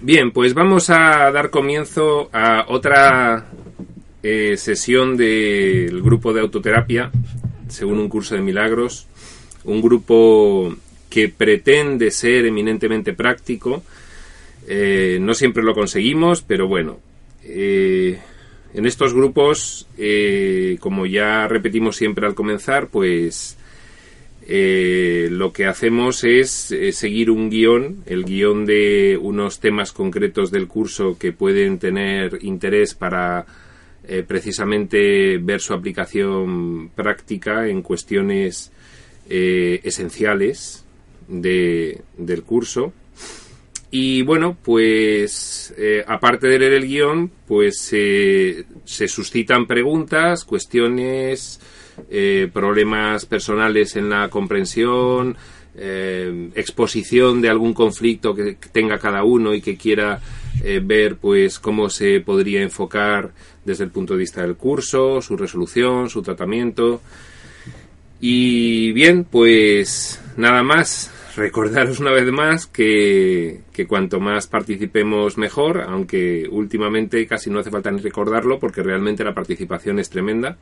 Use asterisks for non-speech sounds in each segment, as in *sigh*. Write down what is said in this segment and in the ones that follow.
Bien, pues vamos a dar comienzo a otra eh, sesión del grupo de autoterapia, según un curso de milagros, un grupo que pretende ser eminentemente práctico. Eh, no siempre lo conseguimos, pero bueno, eh, en estos grupos, como ya repetimos siempre al comenzar, pues eh, lo que hacemos es eh, seguir un guion, el guion de unos temas concretos del curso que pueden tener interés para eh, precisamente ver su aplicación práctica en cuestiones esenciales de, del curso. Y bueno, pues aparte de leer el guion, pues se suscitan preguntas, cuestiones, eh, problemas personales en la comprensión, eh, exposición de algún conflicto que tenga cada uno y que quiera eh, ver pues cómo se podría enfocar desde el punto de vista del curso, su resolución, su tratamiento. Y bien, pues nada más. Recordaros una vez más que, que cuanto más participemos mejor, aunque últimamente casi no hace falta ni recordarlo porque realmente la participación es tremenda.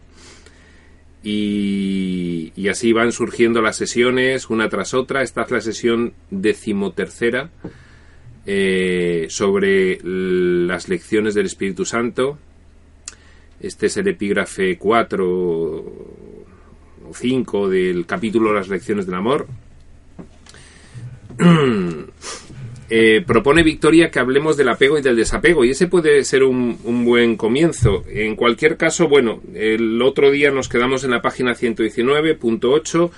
Y, así van surgiendo las sesiones una tras otra. Esta es la sesión decimotercera eh, sobre las lecciones del Espíritu Santo. Este es el epígrafe 4 o 5 del capítulo Las lecciones del amor. *clears throat* Eh, propone Victoria que hablemos del apego y del desapego, y ese puede ser un, buen comienzo. En cualquier caso, bueno, el otro día nos quedamos en la página 119.8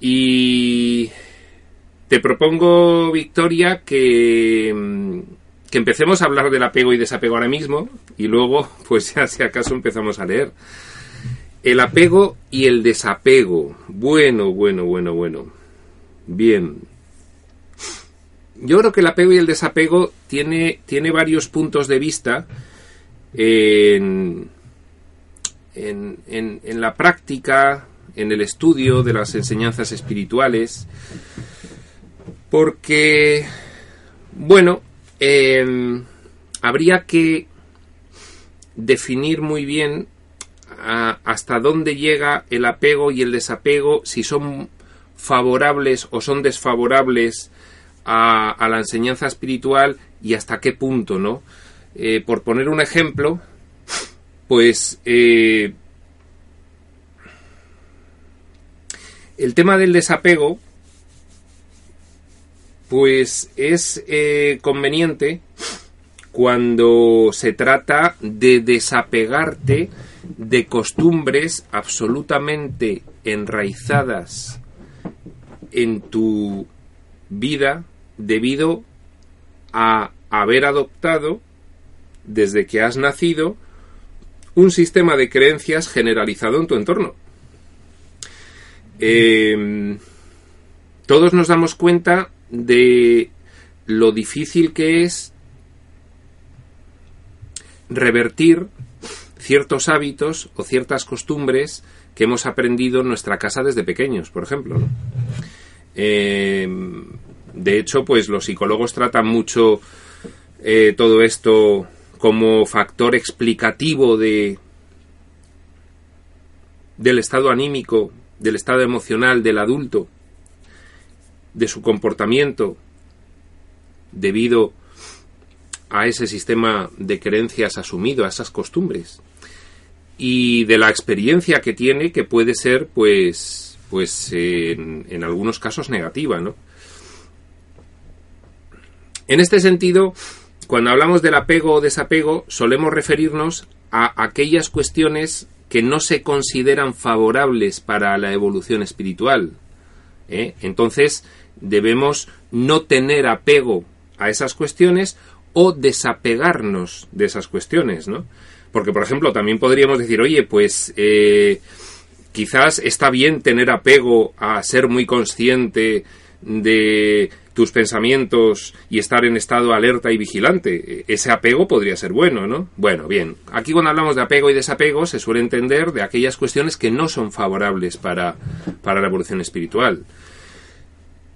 y te propongo, Victoria, que, que empecemos a hablar del apego y desapego ahora mismo, y luego, *laughs* pues ya si acaso empezamos a leer. El apego y el desapego. Bueno, bueno, bueno, bueno. Bien. Yo creo que el apego y el desapego tiene, tiene varios puntos de vista en, en, la práctica, en el estudio de las enseñanzas espirituales, porque, bueno, em, habría que definir muy bien hasta dónde llega el apego y el desapego, si son favorables o son desfavorables a, la enseñanza espiritual y hasta qué punto, ¿no? Eh, por poner un ejemplo, pues eh, el tema del desapego, pues es eh, conveniente cuando se trata de desapegarte de costumbres absolutamente enraizadas en tu vida debido a haber adoptado, desde que has nacido, un sistema de creencias generalizado en tu entorno. Em, todos nos damos cuenta de lo difícil que es revertir ciertos hábitos o ciertas costumbres que hemos aprendido en nuestra casa desde pequeños, por ejemplo. Em, de hecho, pues los psicólogos tratan mucho eh, todo esto como factor explicativo de del estado anímico, del estado emocional del adulto, de su comportamiento debido a ese sistema de creencias asumido, a esas costumbres y de la experiencia que tiene que puede ser pues pues en, en algunos casos negativa, ¿no? En este sentido, cuando hablamos del apego o desapego, solemos referirnos a aquellas cuestiones que no se consideran favorables para la evolución espiritual. ¿eh? Entonces, debemos no tener apego a esas cuestiones o desapegarnos de esas cuestiones, ¿no? Porque, por ejemplo, también podríamos decir, oye, pues eh, quizás está bien tener apego a ser muy consciente de tus pensamientos y estar en estado alerta y vigilante. Ese apego podría ser bueno, ¿no? Bueno, bien. Aquí cuando hablamos de apego y desapego se suele entender de aquellas cuestiones que no son favorables para, para la evolución espiritual.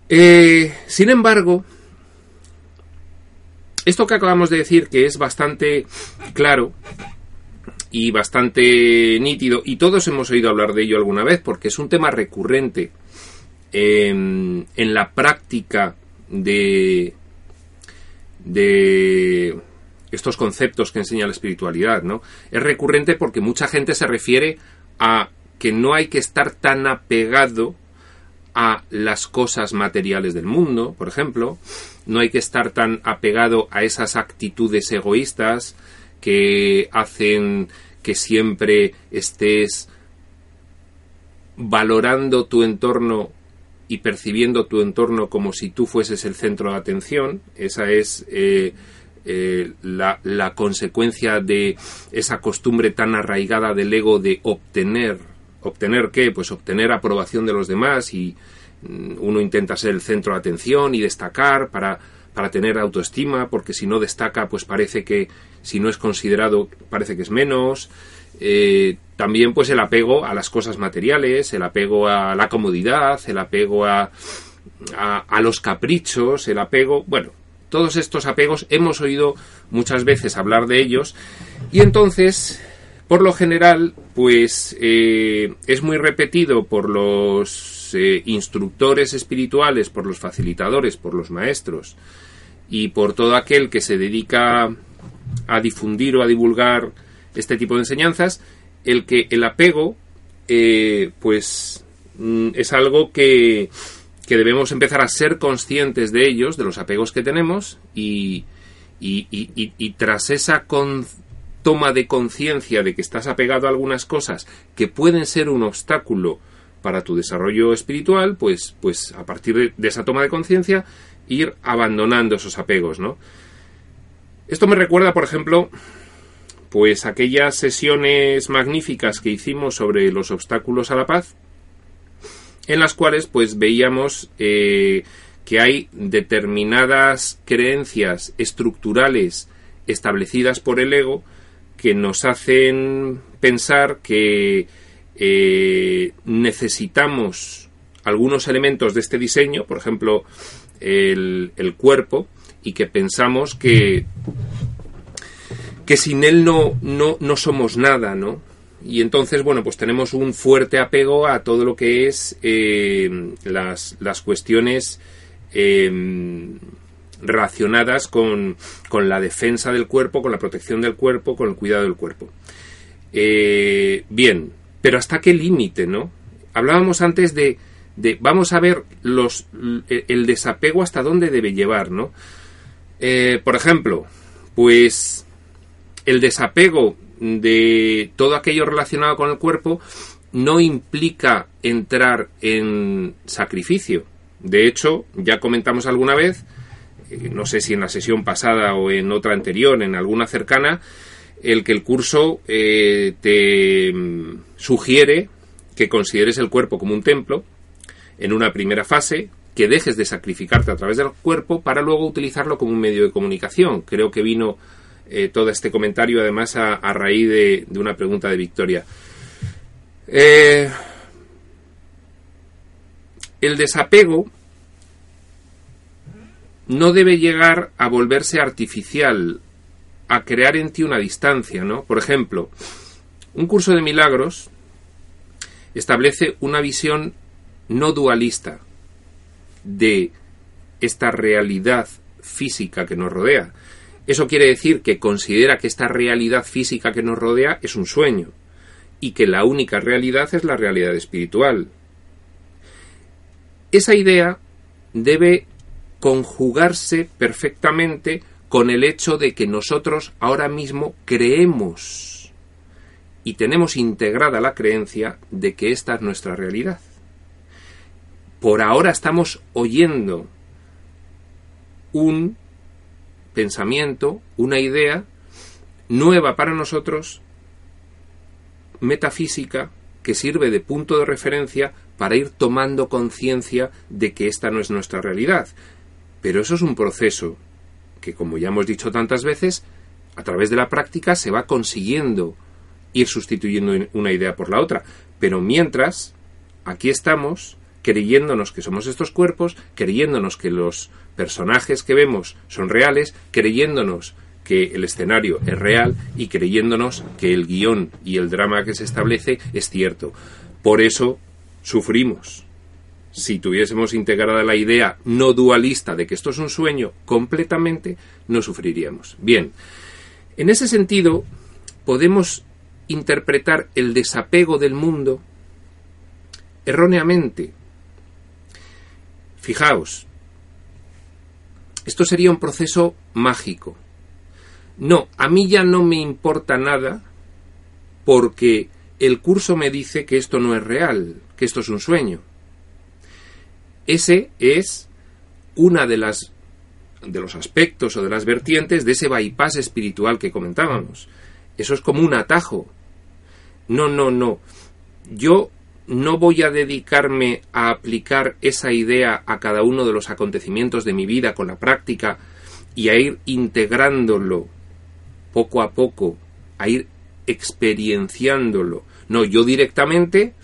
Eh, sin embargo, esto que acabamos de decir, que es bastante claro y bastante nítido, y todos hemos oído hablar de ello alguna vez, porque es un tema recurrente en, la práctica de, de estos conceptos que enseña la espiritualidad, ¿no? Es recurrente porque mucha gente se refiere a que no hay que estar tan apegado a las cosas materiales del mundo, por ejemplo, no hay que estar tan apegado a esas actitudes egoístas que hacen que siempre estés valorando tu entorno y percibiendo tu entorno como si tú fueses el centro de atención. Esa es eh, eh, la, consecuencia de esa costumbre tan arraigada del ego de obtener. ¿Obtener qué? Pues obtener aprobación de los demás y mm, uno intenta ser el centro de atención y destacar para, para tener autoestima, porque si no destaca, pues parece que si no es considerado, parece que es menos. Eh, también pues el apego a las cosas materiales, el apego a la comodidad, el apego a, a, los caprichos, el apego, bueno, todos estos apegos hemos oído muchas veces hablar de ellos. Y entonces, por lo general, pues eh, es muy repetido por los eh, instructores espirituales, por los facilitadores, por los maestros y por todo aquel que se dedica a difundir o a divulgar este tipo de enseñanzas, el que el apego, eh, pues, mm, es algo que, que, debemos empezar a ser conscientes de ellos, de los apegos que tenemos, y, y, y, tras esa toma de conciencia de que estás apegado a algunas cosas que pueden ser un obstáculo para tu desarrollo espiritual, pues, pues a partir de esa toma de conciencia, ir abandonando esos apegos, ¿no? Esto me recuerda, por ejemplo, pues aquellas sesiones magníficas que hicimos sobre los obstáculos a la paz, en las cuales pues veíamos eh, que hay determinadas creencias estructurales establecidas por el ego que nos hacen pensar que eh, necesitamos algunos elementos de este diseño, por ejemplo, el, el cuerpo, y que pensamos que que sin él no, no, no somos nada, ¿no? Y entonces, bueno, pues tenemos un fuerte apego a todo lo que es eh, las, las, cuestiones em, relacionadas con, con, la defensa del cuerpo, con la protección del cuerpo, con el cuidado del cuerpo. Eh, bien, pero ¿hasta qué límite, no? Hablábamos antes de, de, vamos a ver los, el desapego hasta dónde debe llevar, ¿no? Eh, por ejemplo, pues el desapego de todo aquello relacionado con el cuerpo no implica entrar en sacrificio. De hecho, ya comentamos alguna vez, eh, no sé si en la sesión pasada o en otra anterior, en alguna cercana, el que el curso eh, te mm, sugiere que consideres el cuerpo como un templo en una primera fase, que dejes de sacrificarte a través del cuerpo para luego utilizarlo como un medio de comunicación. Creo que vino eh, todo este comentario, además, a, raíz de, una pregunta de Victoria. Eh, el desapego no debe llegar a volverse artificial, a crear en ti una distancia, ¿no? Por ejemplo, un curso de milagros establece una visión no dualista de esta realidad física que nos rodea, eso quiere decir que considera que esta realidad física que nos rodea es un sueño y que la única realidad es la realidad espiritual. Esa idea debe conjugarse perfectamente con el hecho de que nosotros ahora mismo creemos y tenemos integrada la creencia de que esta es nuestra realidad. Por ahora estamos oyendo un pensamiento, una idea nueva para nosotros, metafísica, que sirve de punto de referencia para ir tomando conciencia de que esta no es nuestra realidad. Pero eso es un proceso que, como ya hemos dicho tantas veces, a través de la práctica se va consiguiendo ir sustituyendo una idea por la otra. Pero mientras, aquí estamos creyéndonos que somos estos cuerpos, creyéndonos que los personajes que vemos son reales, creyéndonos que el escenario es real y creyéndonos que el guion y el drama que se establece es cierto. Por eso sufrimos. Si tuviésemos integrada la idea no dualista de que esto es un sueño completamente, no sufriríamos. Bien, en ese sentido, podemos interpretar el desapego del mundo erróneamente. Fijaos, esto sería un proceso mágico. No, a mí ya no me importa nada porque el curso me dice que esto no es real, que esto es un sueño. Ese es una de las de los aspectos o de las vertientes de ese bypass espiritual que comentábamos. Eso es como un atajo. No, no, no. Yo no voy a dedicarme a aplicar esa idea a cada uno de los acontecimientos de mi vida con la práctica y a ir integrándolo poco a poco, a ir experienciándolo. No, yo directamente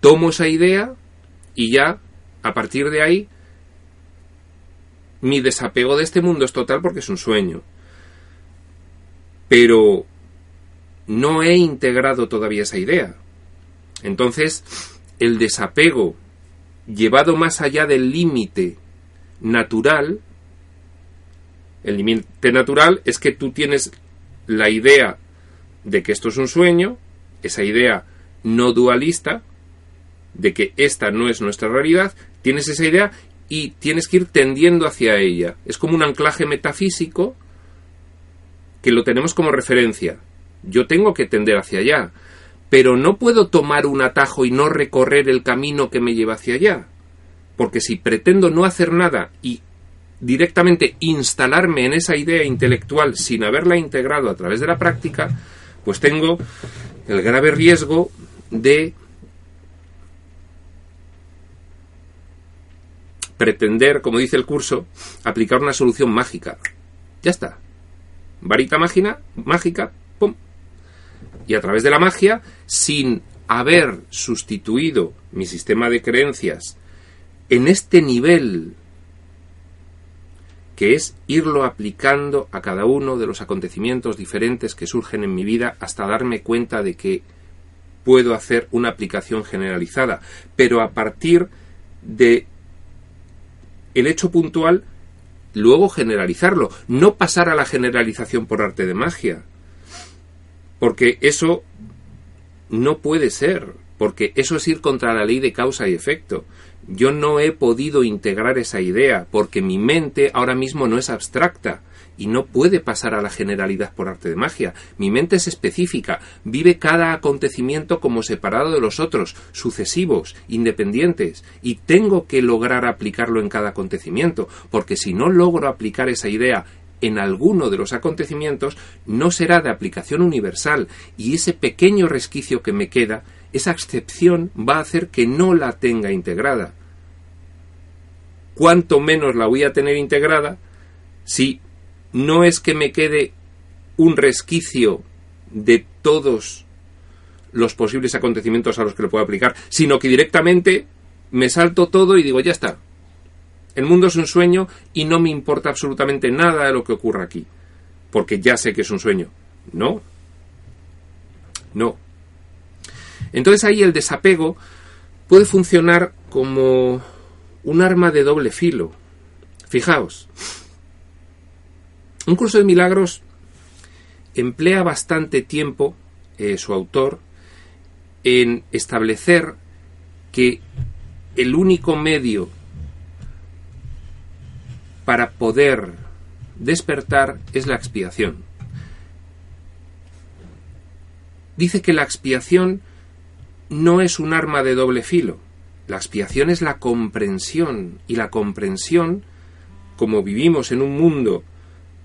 tomo esa idea y ya, a partir de ahí, mi desapego de este mundo es total porque es un sueño. Pero no he integrado todavía esa idea. Entonces, el desapego llevado más allá del límite natural, el límite natural es que tú tienes la idea de que esto es un sueño, esa idea no dualista, de que esta no es nuestra realidad, tienes esa idea y tienes que ir tendiendo hacia ella. Es como un anclaje metafísico que lo tenemos como referencia. Yo tengo que tender hacia allá, pero no puedo tomar un atajo y no recorrer el camino que me lleva hacia allá. Porque si pretendo no hacer nada y directamente instalarme en esa idea intelectual sin haberla integrado a través de la práctica, pues tengo el grave riesgo de pretender, como dice el curso, aplicar una solución mágica. Ya está. Varita mágica. Y a través de la magia, sin haber sustituido mi sistema de creencias en este nivel que es irlo aplicando a cada uno de los acontecimientos diferentes que surgen en mi vida hasta darme cuenta de que puedo hacer una aplicación generalizada, pero a partir de el hecho puntual luego generalizarlo, no pasar a la generalización por arte de magia, porque eso no puede ser, porque eso es ir contra la ley de causa y efecto. Yo no he podido integrar esa idea porque mi mente ahora mismo no es abstracta y no puede pasar a la generalidad por arte de magia. Mi mente es específica, vive cada acontecimiento como separado de los otros, sucesivos, independientes, y tengo que lograr aplicarlo en cada acontecimiento, porque si no logro aplicar esa idea en alguno de los acontecimientos, no será de aplicación universal, y ese pequeño resquicio que me queda, esa excepción va a hacer que no la tenga integrada cuánto menos la voy a tener integrada si no es que me quede un resquicio de todos los posibles acontecimientos a los que lo puedo aplicar, sino que directamente me salto todo y digo, ya está. El mundo es un sueño y no me importa absolutamente nada de lo que ocurra aquí, porque ya sé que es un sueño. No. No. Entonces ahí el desapego puede funcionar como un arma de doble filo. Fijaos, un curso de milagros emplea bastante tiempo, eh, su autor, en establecer que el único medio para poder despertar es la expiación. dice que la expiación no es un arma de doble filo. La expiación es la comprensión y la comprensión, como vivimos en un mundo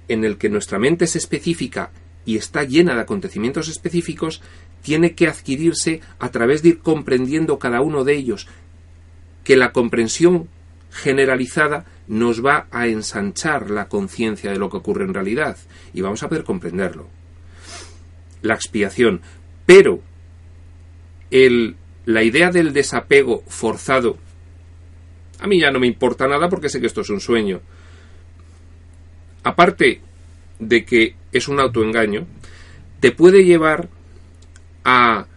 en el que nuestra mente es específica y está llena de acontecimientos específicos, tiene que adquirirse a través de ir comprendiendo cada uno de ellos, que la comprensión generalizada nos va a ensanchar la conciencia de lo que ocurre en realidad y vamos a poder comprenderlo. La expiación. Pero el, la idea del desapego forzado, a mí ya no me importa nada porque sé que esto es un sueño. Aparte de que es un autoengaño, te puede llevar a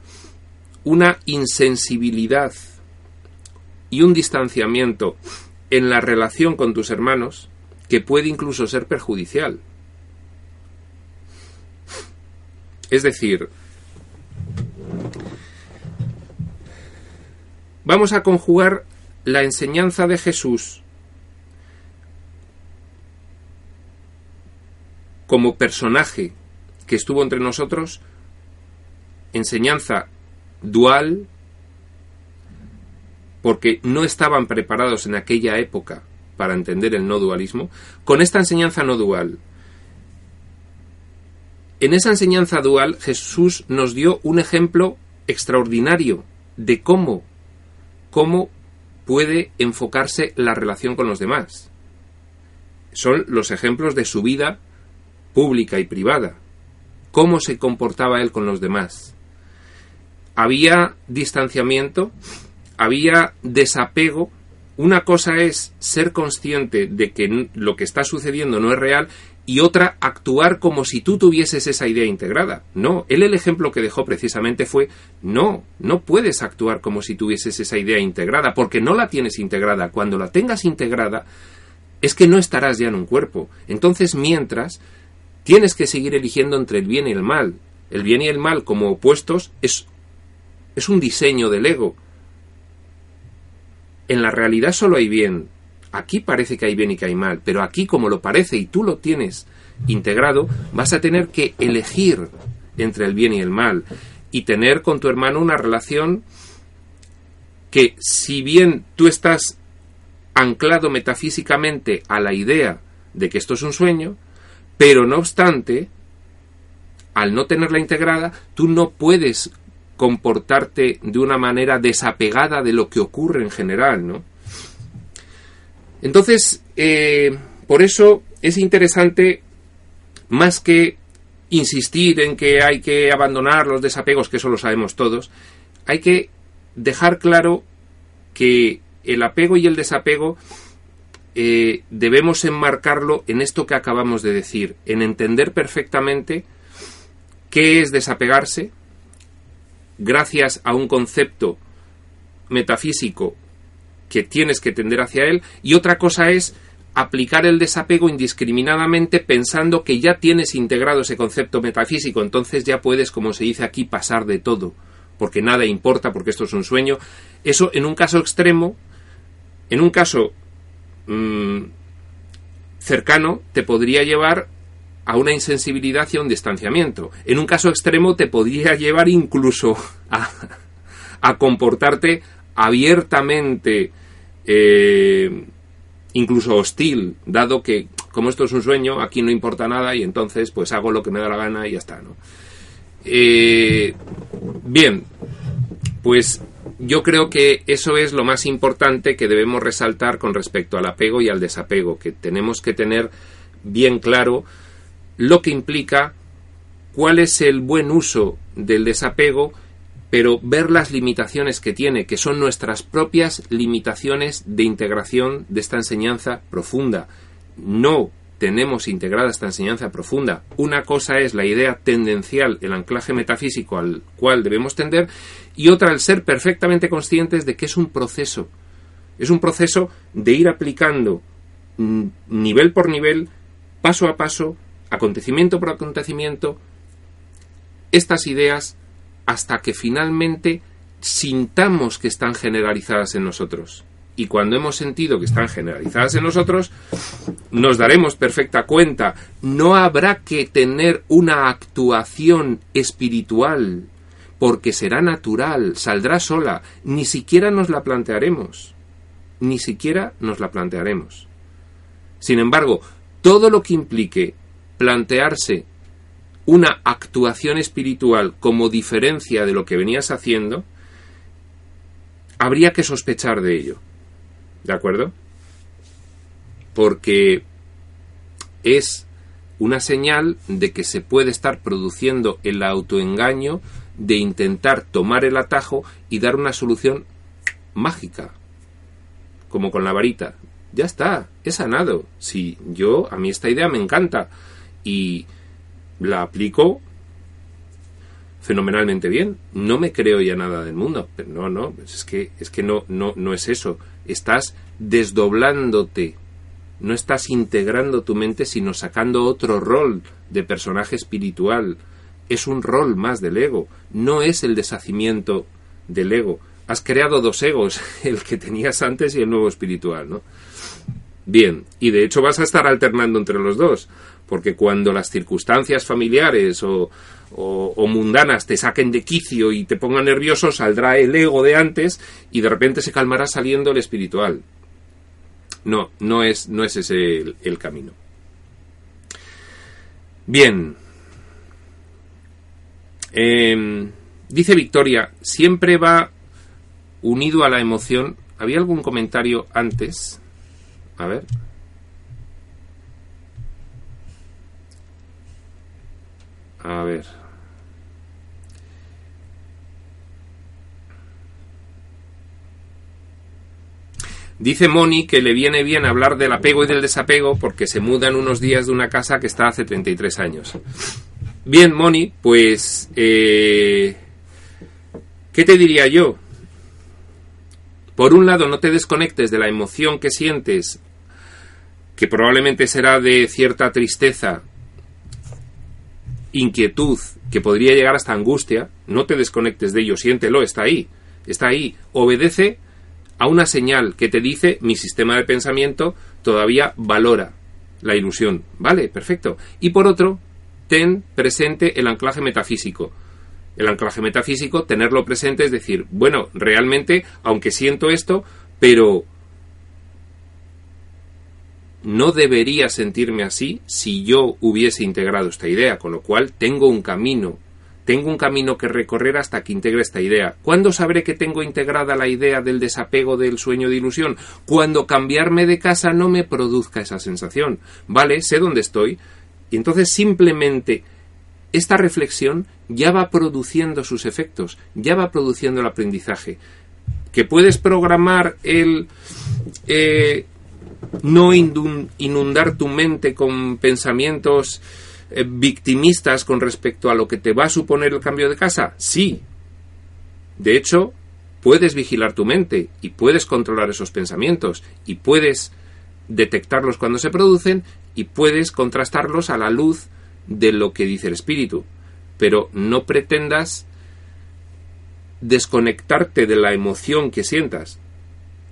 una insensibilidad y un distanciamiento en la relación con tus hermanos que puede incluso ser perjudicial. Es decir, vamos a conjugar la enseñanza de Jesús como personaje que estuvo entre nosotros, enseñanza dual, porque no estaban preparados en aquella época para entender el no dualismo, con esta enseñanza no dual. En esa enseñanza dual Jesús nos dio un ejemplo extraordinario de cómo, cómo puede enfocarse la relación con los demás. Son los ejemplos de su vida pública y privada. Cómo se comportaba él con los demás. Había distanciamiento había desapego. Una cosa es ser consciente de que lo que está sucediendo no es real y otra actuar como si tú tuvieses esa idea integrada. No, él el ejemplo que dejó precisamente fue no, no puedes actuar como si tuvieses esa idea integrada porque no la tienes integrada. Cuando la tengas integrada es que no estarás ya en un cuerpo. Entonces, mientras, tienes que seguir eligiendo entre el bien y el mal. El bien y el mal como opuestos es, es un diseño del ego en la realidad solo hay bien. Aquí parece que hay bien y que hay mal, pero aquí como lo parece y tú lo tienes integrado, vas a tener que elegir entre el bien y el mal y tener con tu hermano una relación que si bien tú estás anclado metafísicamente a la idea de que esto es un sueño, pero no obstante, al no tenerla integrada, tú no puedes comportarte de una manera desapegada de lo que ocurre en general, ¿no? Entonces, eh, por eso es interesante, más que insistir en que hay que abandonar los desapegos, que eso lo sabemos todos, hay que dejar claro que el apego y el desapego eh, debemos enmarcarlo en esto que acabamos de decir, en entender perfectamente qué es desapegarse, gracias a un concepto metafísico que tienes que tender hacia él, y otra cosa es aplicar el desapego indiscriminadamente pensando que ya tienes integrado ese concepto metafísico, entonces ya puedes, como se dice aquí, pasar de todo, porque nada importa, porque esto es un sueño. Eso en un caso extremo, en un caso mm, cercano, te podría llevar a una insensibilidad y a un distanciamiento. En un caso extremo te podría llevar incluso a, comportarte abiertamente, eh, incluso hostil, dado que como esto es un sueño, aquí no importa nada y entonces pues hago lo que me da la gana y ya está. Eh, bien, pues yo creo que eso es lo más importante que debemos resaltar con respecto al apego y al desapego, que tenemos que tener bien claro lo que implica cuál es el buen uso del desapego, pero ver las limitaciones que tiene, que son nuestras propias limitaciones de integración de esta enseñanza profunda. No tenemos integrada esta enseñanza profunda. Una cosa es la idea tendencial, el anclaje metafísico al cual debemos tender, y otra el ser perfectamente conscientes de que es un proceso. Es un proceso de ir aplicando nivel por nivel, paso a paso, acontecimiento por acontecimiento, estas ideas hasta que finalmente sintamos que están generalizadas en nosotros. Y cuando hemos sentido que están generalizadas en nosotros, nos daremos perfecta cuenta. No habrá que tener una actuación espiritual porque será natural, saldrá sola, ni siquiera nos la plantearemos, ni siquiera nos la plantearemos. Sin embargo, todo lo que implique plantearse una actuación espiritual como diferencia de lo que venías haciendo, habría que sospechar de ello. ¿De acuerdo? Porque es una señal de que se puede estar produciendo el autoengaño de intentar tomar el atajo y dar una solución mágica, como con la varita. Ya está, he sanado. Si yo, a mí esta idea me encanta y la aplico fenomenalmente bien. No me creo ya nada del mundo. Pero no, no, es que, es que no, no, no es eso. Estás desdoblándote. No estás integrando tu mente, sino sacando otro rol de personaje espiritual. Es un rol más del ego. No es el deshacimiento del ego. Has creado dos egos, *laughs* el que tenías antes y el nuevo espiritual, ¿no? Bien, y de hecho vas a estar alternando entre los dos, porque cuando las circunstancias familiares o, o, mundanas te saquen de quicio y te pongan nervioso, saldrá el ego de antes y de repente se calmará saliendo el espiritual. No, no es, no es ese el, camino. Bien. Em, dice Victoria, siempre va unido a la emoción. ¿Había algún comentario antes? A ver. A ver. Dice Moni que le viene bien hablar del apego y del desapego porque se muda en unos días de una casa que está hace 33 años. Bien, Moni, pues... Eh, ¿Qué te diría yo? Por un lado, no te desconectes de la emoción que sientes, que probablemente será de cierta tristeza inquietud que podría llegar hasta angustia, no te desconectes de ello, siéntelo, está ahí, está ahí, obedece a una señal que te dice mi sistema de pensamiento todavía valora la ilusión, ¿vale? Perfecto. Y por otro, ten presente el anclaje metafísico. El anclaje metafísico, tenerlo presente es decir, bueno, realmente, aunque siento esto, pero no debería sentirme así si yo hubiese integrado esta idea, con lo cual tengo un camino, tengo un camino que recorrer hasta que integre esta idea. ¿Cuándo sabré que tengo integrada la idea del desapego del sueño de ilusión? Cuando cambiarme de casa no me produzca esa sensación. Vale, sé dónde estoy. Y entonces simplemente esta reflexión ya va produciendo sus efectos, ya va produciendo el aprendizaje. Que puedes programar el... Eh, no inundar tu mente con pensamientos eh, victimistas con respecto a lo que te va a suponer el cambio de casa? Sí. De hecho, puedes vigilar tu mente y puedes controlar esos pensamientos y puedes detectarlos cuando se producen y puedes contrastarlos a la luz de lo que dice el espíritu. Pero no pretendas desconectarte de la emoción que sientas.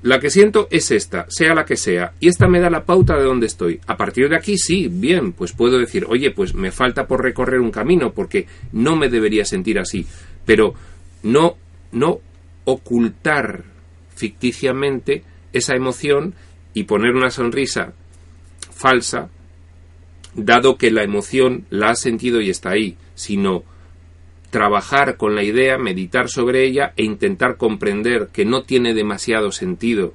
La que siento es esta, sea la que sea, y esta me da la pauta de dónde estoy. A partir de aquí, sí, bien, pues puedo decir, oye, pues me falta por recorrer un camino, porque no me debería sentir así. Pero no, no ocultar ficticiamente esa emoción y poner una sonrisa falsa, dado que la emoción la has sentido y está ahí, sino trabajar con la idea, meditar sobre ella e intentar comprender que no tiene demasiado sentido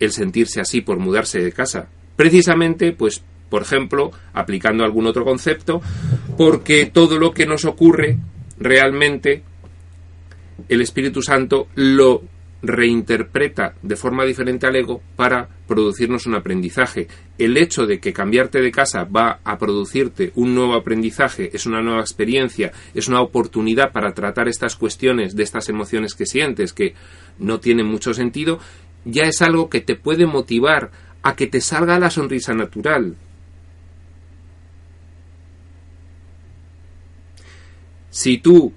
el sentirse así por mudarse de casa. Precisamente, pues, por ejemplo, aplicando algún otro concepto, porque todo lo que nos ocurre realmente el Espíritu Santo lo reinterpreta de forma diferente al ego para producirnos un aprendizaje. El hecho de que cambiarte de casa va a producirte un nuevo aprendizaje, es una nueva experiencia, es una oportunidad para tratar estas cuestiones de estas emociones que sientes que no tienen mucho sentido, ya es algo que te puede motivar a que te salga la sonrisa natural. Si tú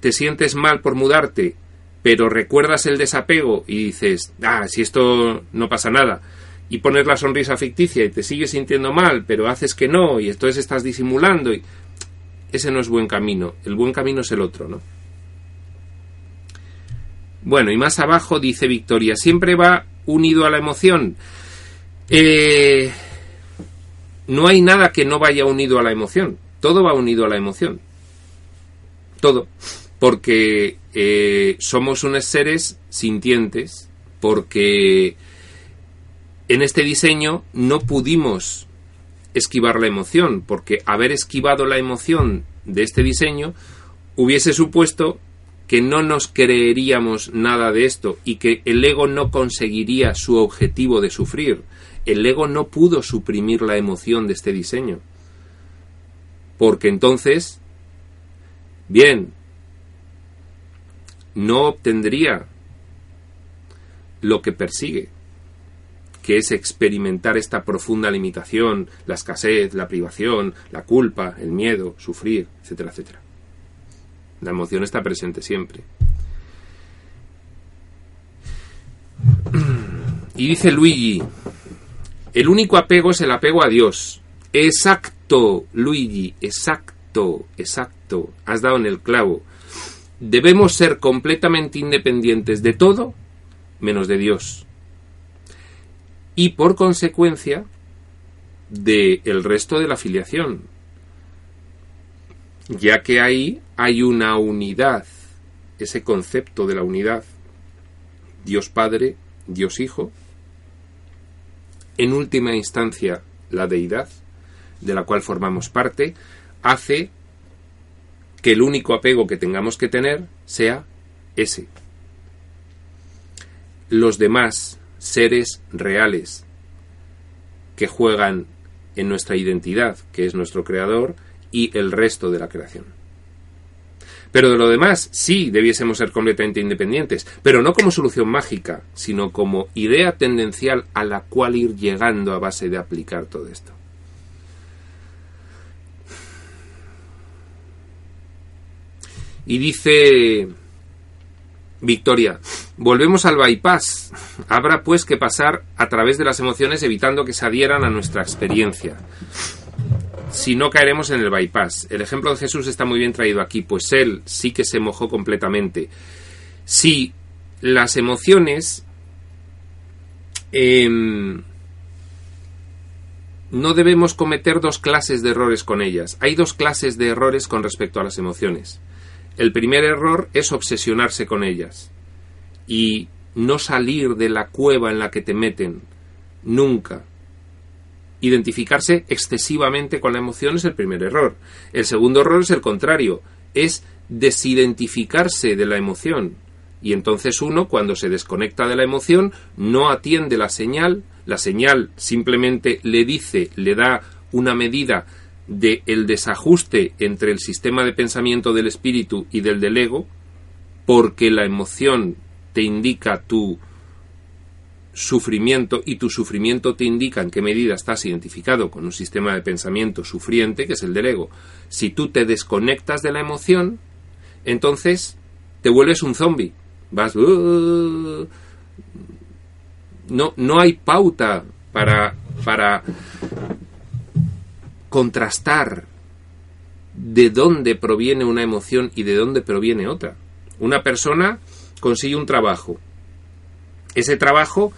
te sientes mal por mudarte pero recuerdas el desapego y dices, ah, si esto no pasa nada, y pones la sonrisa ficticia y te sigues sintiendo mal, pero haces que no, y entonces estás disimulando, y ese no es buen camino, el buen camino es el otro, ¿no? Bueno, y más abajo dice Victoria, siempre va unido a la emoción. Eh, no hay nada que no vaya unido a la emoción, todo va unido a la emoción. Todo. Porque eh, somos unos seres sintientes, porque en este diseño no pudimos esquivar la emoción, porque haber esquivado la emoción de este diseño hubiese supuesto que no nos creeríamos nada de esto y que el ego no conseguiría su objetivo de sufrir. El ego no pudo suprimir la emoción de este diseño. Porque entonces, bien, no obtendría lo que persigue, que es experimentar esta profunda limitación, la escasez, la privación, la culpa, el miedo, sufrir, etcétera, etcétera. La emoción está presente siempre. Y dice Luigi, el único apego es el apego a Dios. Exacto, Luigi, exacto, exacto. Has dado en el clavo. Debemos ser completamente independientes de todo menos de Dios. Y por consecuencia, de el resto de la filiación ya que ahí hay una unidad, ese concepto de la unidad, Dios Padre, Dios Hijo, en última instancia la deidad, de la cual formamos parte, hace que el único apego que tengamos que tener sea ese. Los demás seres reales que juegan en nuestra identidad, que es nuestro creador, y el resto de la creación. Pero de lo demás, sí debiésemos ser completamente independientes, pero no como solución mágica, sino como idea tendencial a la cual ir llegando a base de aplicar todo esto. Y dice Victoria, volvemos al bypass. Habrá pues que pasar a través de las emociones evitando que se adhieran a nuestra experiencia si no caeremos en el bypass. El ejemplo de Jesús está muy bien traído aquí, pues él sí que se mojó completamente. Si las emociones em, no debemos cometer dos clases de errores con ellas. Hay dos clases de errores con respecto a las emociones. El primer error es obsesionarse con ellas y no salir de la cueva en la que te meten nunca identificarse excesivamente con la emoción es el primer error. El segundo error es el contrario, es desidentificarse de la emoción. Y entonces uno, cuando se desconecta de la emoción, no atiende la señal, la señal simplemente le dice, le da una medida de el desajuste entre el sistema de pensamiento del espíritu y del del ego, porque la emoción te indica tu sufrimiento y tu sufrimiento te indica en qué medida estás identificado con un sistema de pensamiento sufriente, que es el del ego. Si tú te desconectas de la emoción, entonces te vuelves un zombie. Vas... Uh, no, no hay pauta para, para contrastar de dónde proviene una emoción y de dónde proviene otra. Una persona consigue un trabajo, ese trabajo,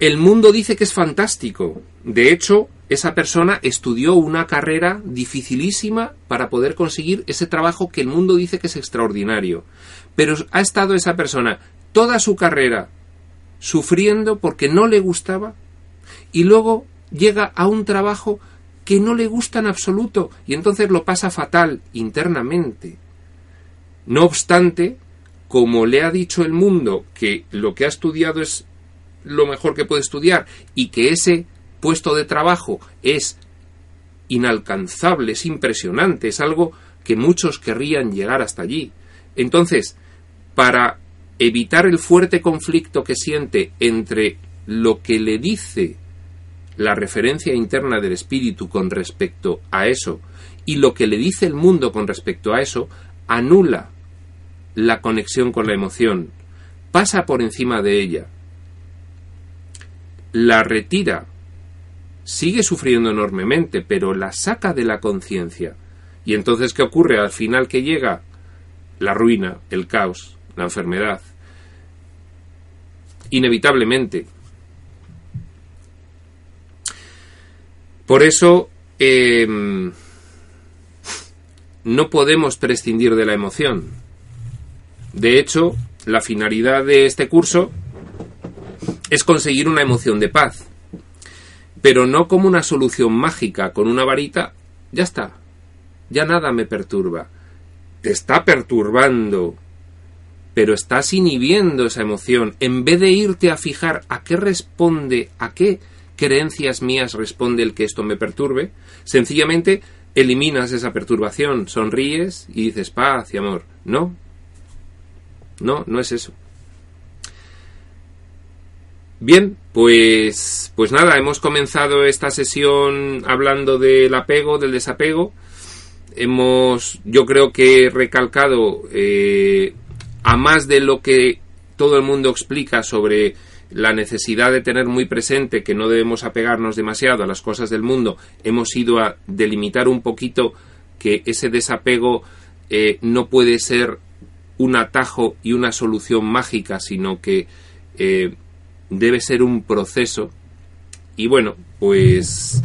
el mundo dice que es fantástico. De hecho, esa persona estudió una carrera dificilísima para poder conseguir ese trabajo que el mundo dice que es extraordinario. Pero ha estado esa persona toda su carrera sufriendo porque no le gustaba y luego llega a un trabajo que no le gusta en absoluto y entonces lo pasa fatal internamente. No obstante, como le ha dicho el mundo que lo que ha estudiado es lo mejor que puede estudiar y que ese puesto de trabajo es inalcanzable, es impresionante, es algo que muchos querrían llegar hasta allí. Entonces, para evitar el fuerte conflicto que siente entre lo que le dice la referencia interna del espíritu con respecto a eso y lo que le dice el mundo con respecto a eso, anula la conexión con la emoción, pasa por encima de ella, la retira, sigue sufriendo enormemente, pero la saca de la conciencia. Y entonces, ¿qué ocurre? Al final que llega la ruina, el caos, la enfermedad. Inevitablemente. Por eso em, no podemos prescindir de la emoción. De hecho, la finalidad de este curso es conseguir una emoción de paz, pero no como una solución mágica con una varita, ya está, ya nada me perturba. Te está perturbando, pero estás inhibiendo esa emoción. En vez de irte a fijar a qué responde, a qué creencias mías responde el que esto me perturbe, sencillamente eliminas esa perturbación, sonríes y dices paz y amor. No, no, no es eso. Bien, pues, pues nada, hemos comenzado esta sesión hablando del apego, del desapego. Hemos, yo creo que recalcado eh, a más de lo que todo el mundo explica sobre la necesidad de tener muy presente que no debemos apegarnos demasiado a las cosas del mundo, hemos ido a delimitar un poquito que ese desapego eh, no puede ser un atajo y una solución mágica, sino que eh, debe ser un proceso. Y bueno, pues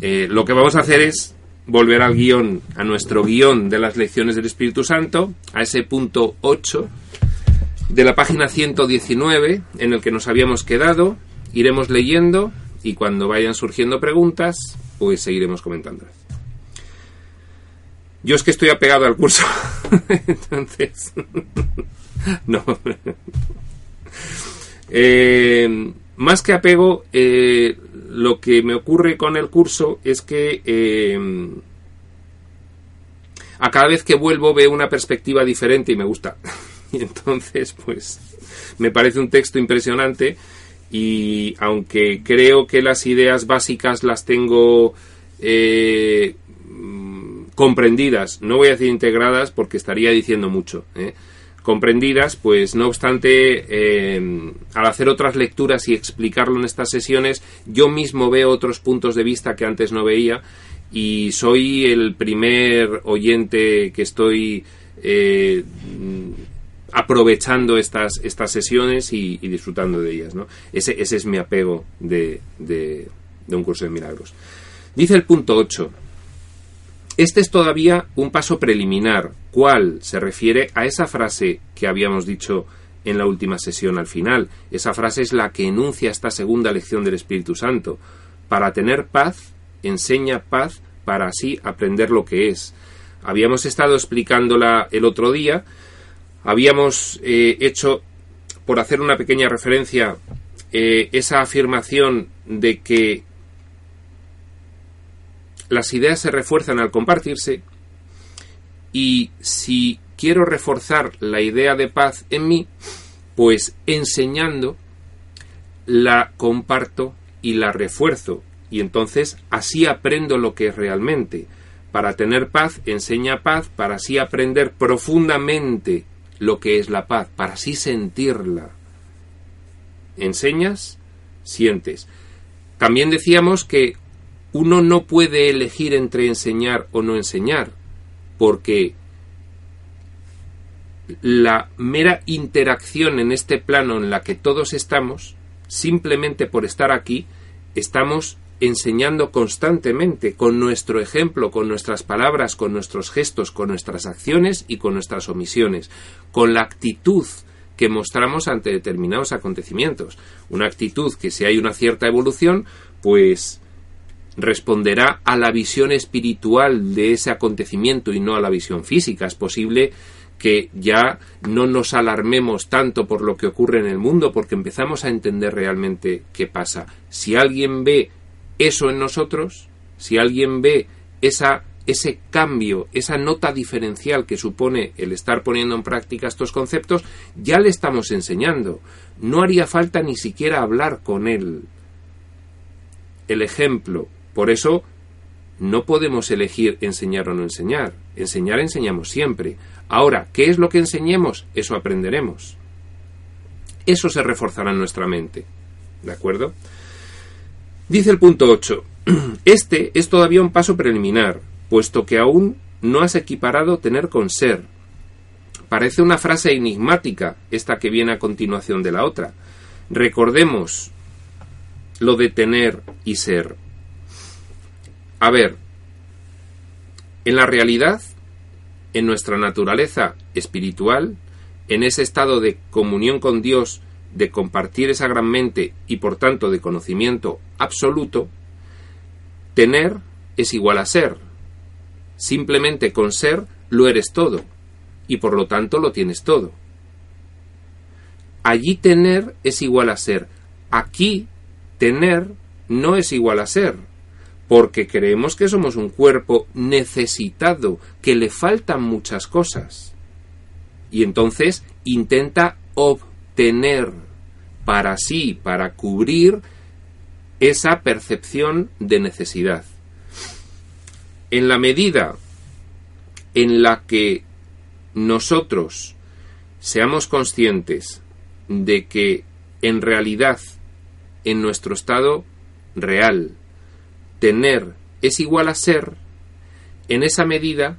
eh, lo que vamos a hacer es volver al guion, a nuestro guion de las lecciones del Espíritu Santo, a ese punto 8 de la página 119 en el que nos habíamos quedado. Iremos leyendo y cuando vayan surgiendo preguntas, pues seguiremos comentando. Yo es que estoy apegado al curso. *laughs* Entonces, *laughs* no. Eh, más que apego, eh, lo que me ocurre con el curso es que eh, a cada vez que vuelvo veo una perspectiva diferente y me gusta. *laughs* Y *laughs* entonces, pues, me parece un texto impresionante y aunque creo que las ideas básicas las tengo eh, comprendidas, no voy a decir integradas porque estaría diciendo mucho, ¿eh? comprendidas, pues no obstante, eh, al hacer otras lecturas y explicarlo en estas sesiones, yo mismo veo otros puntos de vista que antes no veía y soy el primer oyente que estoy aprovechando estas, estas sesiones y, disfrutando de ellas. ¿no? Ese, ese, es mi apego de, de, un curso de milagros. Dice el punto 8. Este es todavía un paso preliminar, cual se refiere a esa frase que habíamos dicho en la última sesión al final. Esa frase es la que enuncia esta segunda lección del Espíritu Santo. Para tener paz, enseña paz para así aprender lo que es. Habíamos estado explicándola el otro día, habíamos eh, hecho, por hacer una pequeña referencia, eh, esa afirmación de que las ideas se refuerzan al compartirse y si quiero reforzar la idea de paz en mí, pues enseñando la comparto y la refuerzo y entonces así aprendo lo que es realmente. Para tener paz, enseña paz, para así aprender profundamente lo que es la paz, para así sentirla. Enseñas, sientes. También decíamos que uno no puede elegir entre enseñar o no enseñar, porque la mera interacción en este plano en la que todos estamos, simplemente por estar aquí, estamos enseñando constantemente con nuestro ejemplo, con nuestras palabras, con nuestros gestos, con nuestras acciones y con nuestras omisiones, con la actitud que mostramos ante determinados acontecimientos. Una actitud que si hay una cierta evolución, pues responderá a la visión espiritual de ese acontecimiento y no a la visión física. Es posible que ya no nos alarmemos tanto por lo que ocurre en el mundo porque empezamos a entender realmente qué pasa. Si alguien ve eso en nosotros, si alguien ve esa, ese cambio, esa nota diferencial que supone el estar poniendo en práctica estos conceptos, ya le estamos enseñando. No haría falta ni siquiera hablar con él. El ejemplo. Por eso no podemos elegir enseñar o no enseñar. Enseñar enseñamos siempre. Ahora, ¿qué es lo que enseñemos? Eso aprenderemos. Eso se reforzará en nuestra mente. ¿De acuerdo? Dice el punto 8. *clears throat* Este es todavía un paso preliminar, puesto que aún no has equiparado tener con ser. Parece una frase enigmática esta que viene a continuación de la otra. Recordemos lo de tener y ser. A ver, en la realidad, en nuestra naturaleza espiritual, en ese estado de comunión con Dios, de compartir esa gran mente y por tanto de conocimiento absoluto, tener es igual a ser. Simplemente con ser lo eres todo y por lo tanto lo tienes todo. Allí tener es igual a ser. Aquí tener no es igual a ser, porque creemos que somos un cuerpo necesitado, que le faltan muchas cosas. Y entonces intenta obtener para sí, para cubrir esa percepción de necesidad. En la medida en la que nosotros seamos conscientes de que en realidad, en nuestro estado real, tener es igual a ser, en esa medida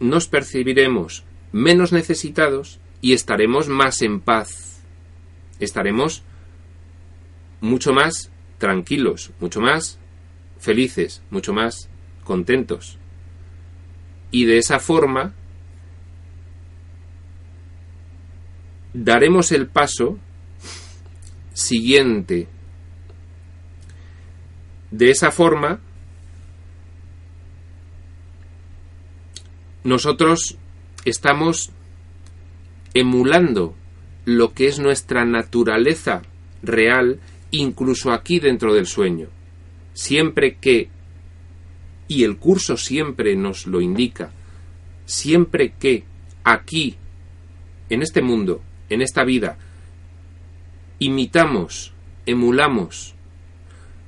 nos percibiremos menos necesitados y estaremos más en paz. Estaremos mucho más tranquilos, mucho más felices, mucho más contentos. Y de esa forma daremos el paso siguiente. De esa forma, nosotros estamos emulando lo que es nuestra naturaleza real, incluso aquí dentro del sueño. Siempre que, y el curso siempre nos lo indica, siempre que aquí, en este mundo, en esta vida, imitamos, emulamos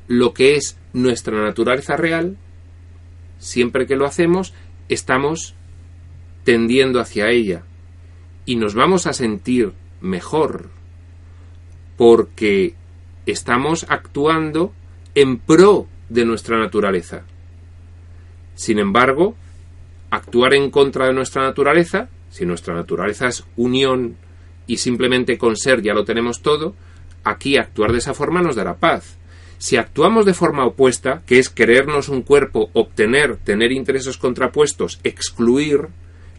lo que es nuestra naturaleza real, siempre que lo hacemos, estamos tendiendo hacia ella y nos vamos a sentir mejor porque estamos actuando en pro de nuestra naturaleza. Sin embargo, actuar en contra de nuestra naturaleza, si nuestra naturaleza es unión y simplemente con ser ya lo tenemos todo, aquí actuar de esa forma nos dará paz. Si actuamos de forma opuesta, que es querernos un cuerpo, obtener, tener intereses contrapuestos, excluir,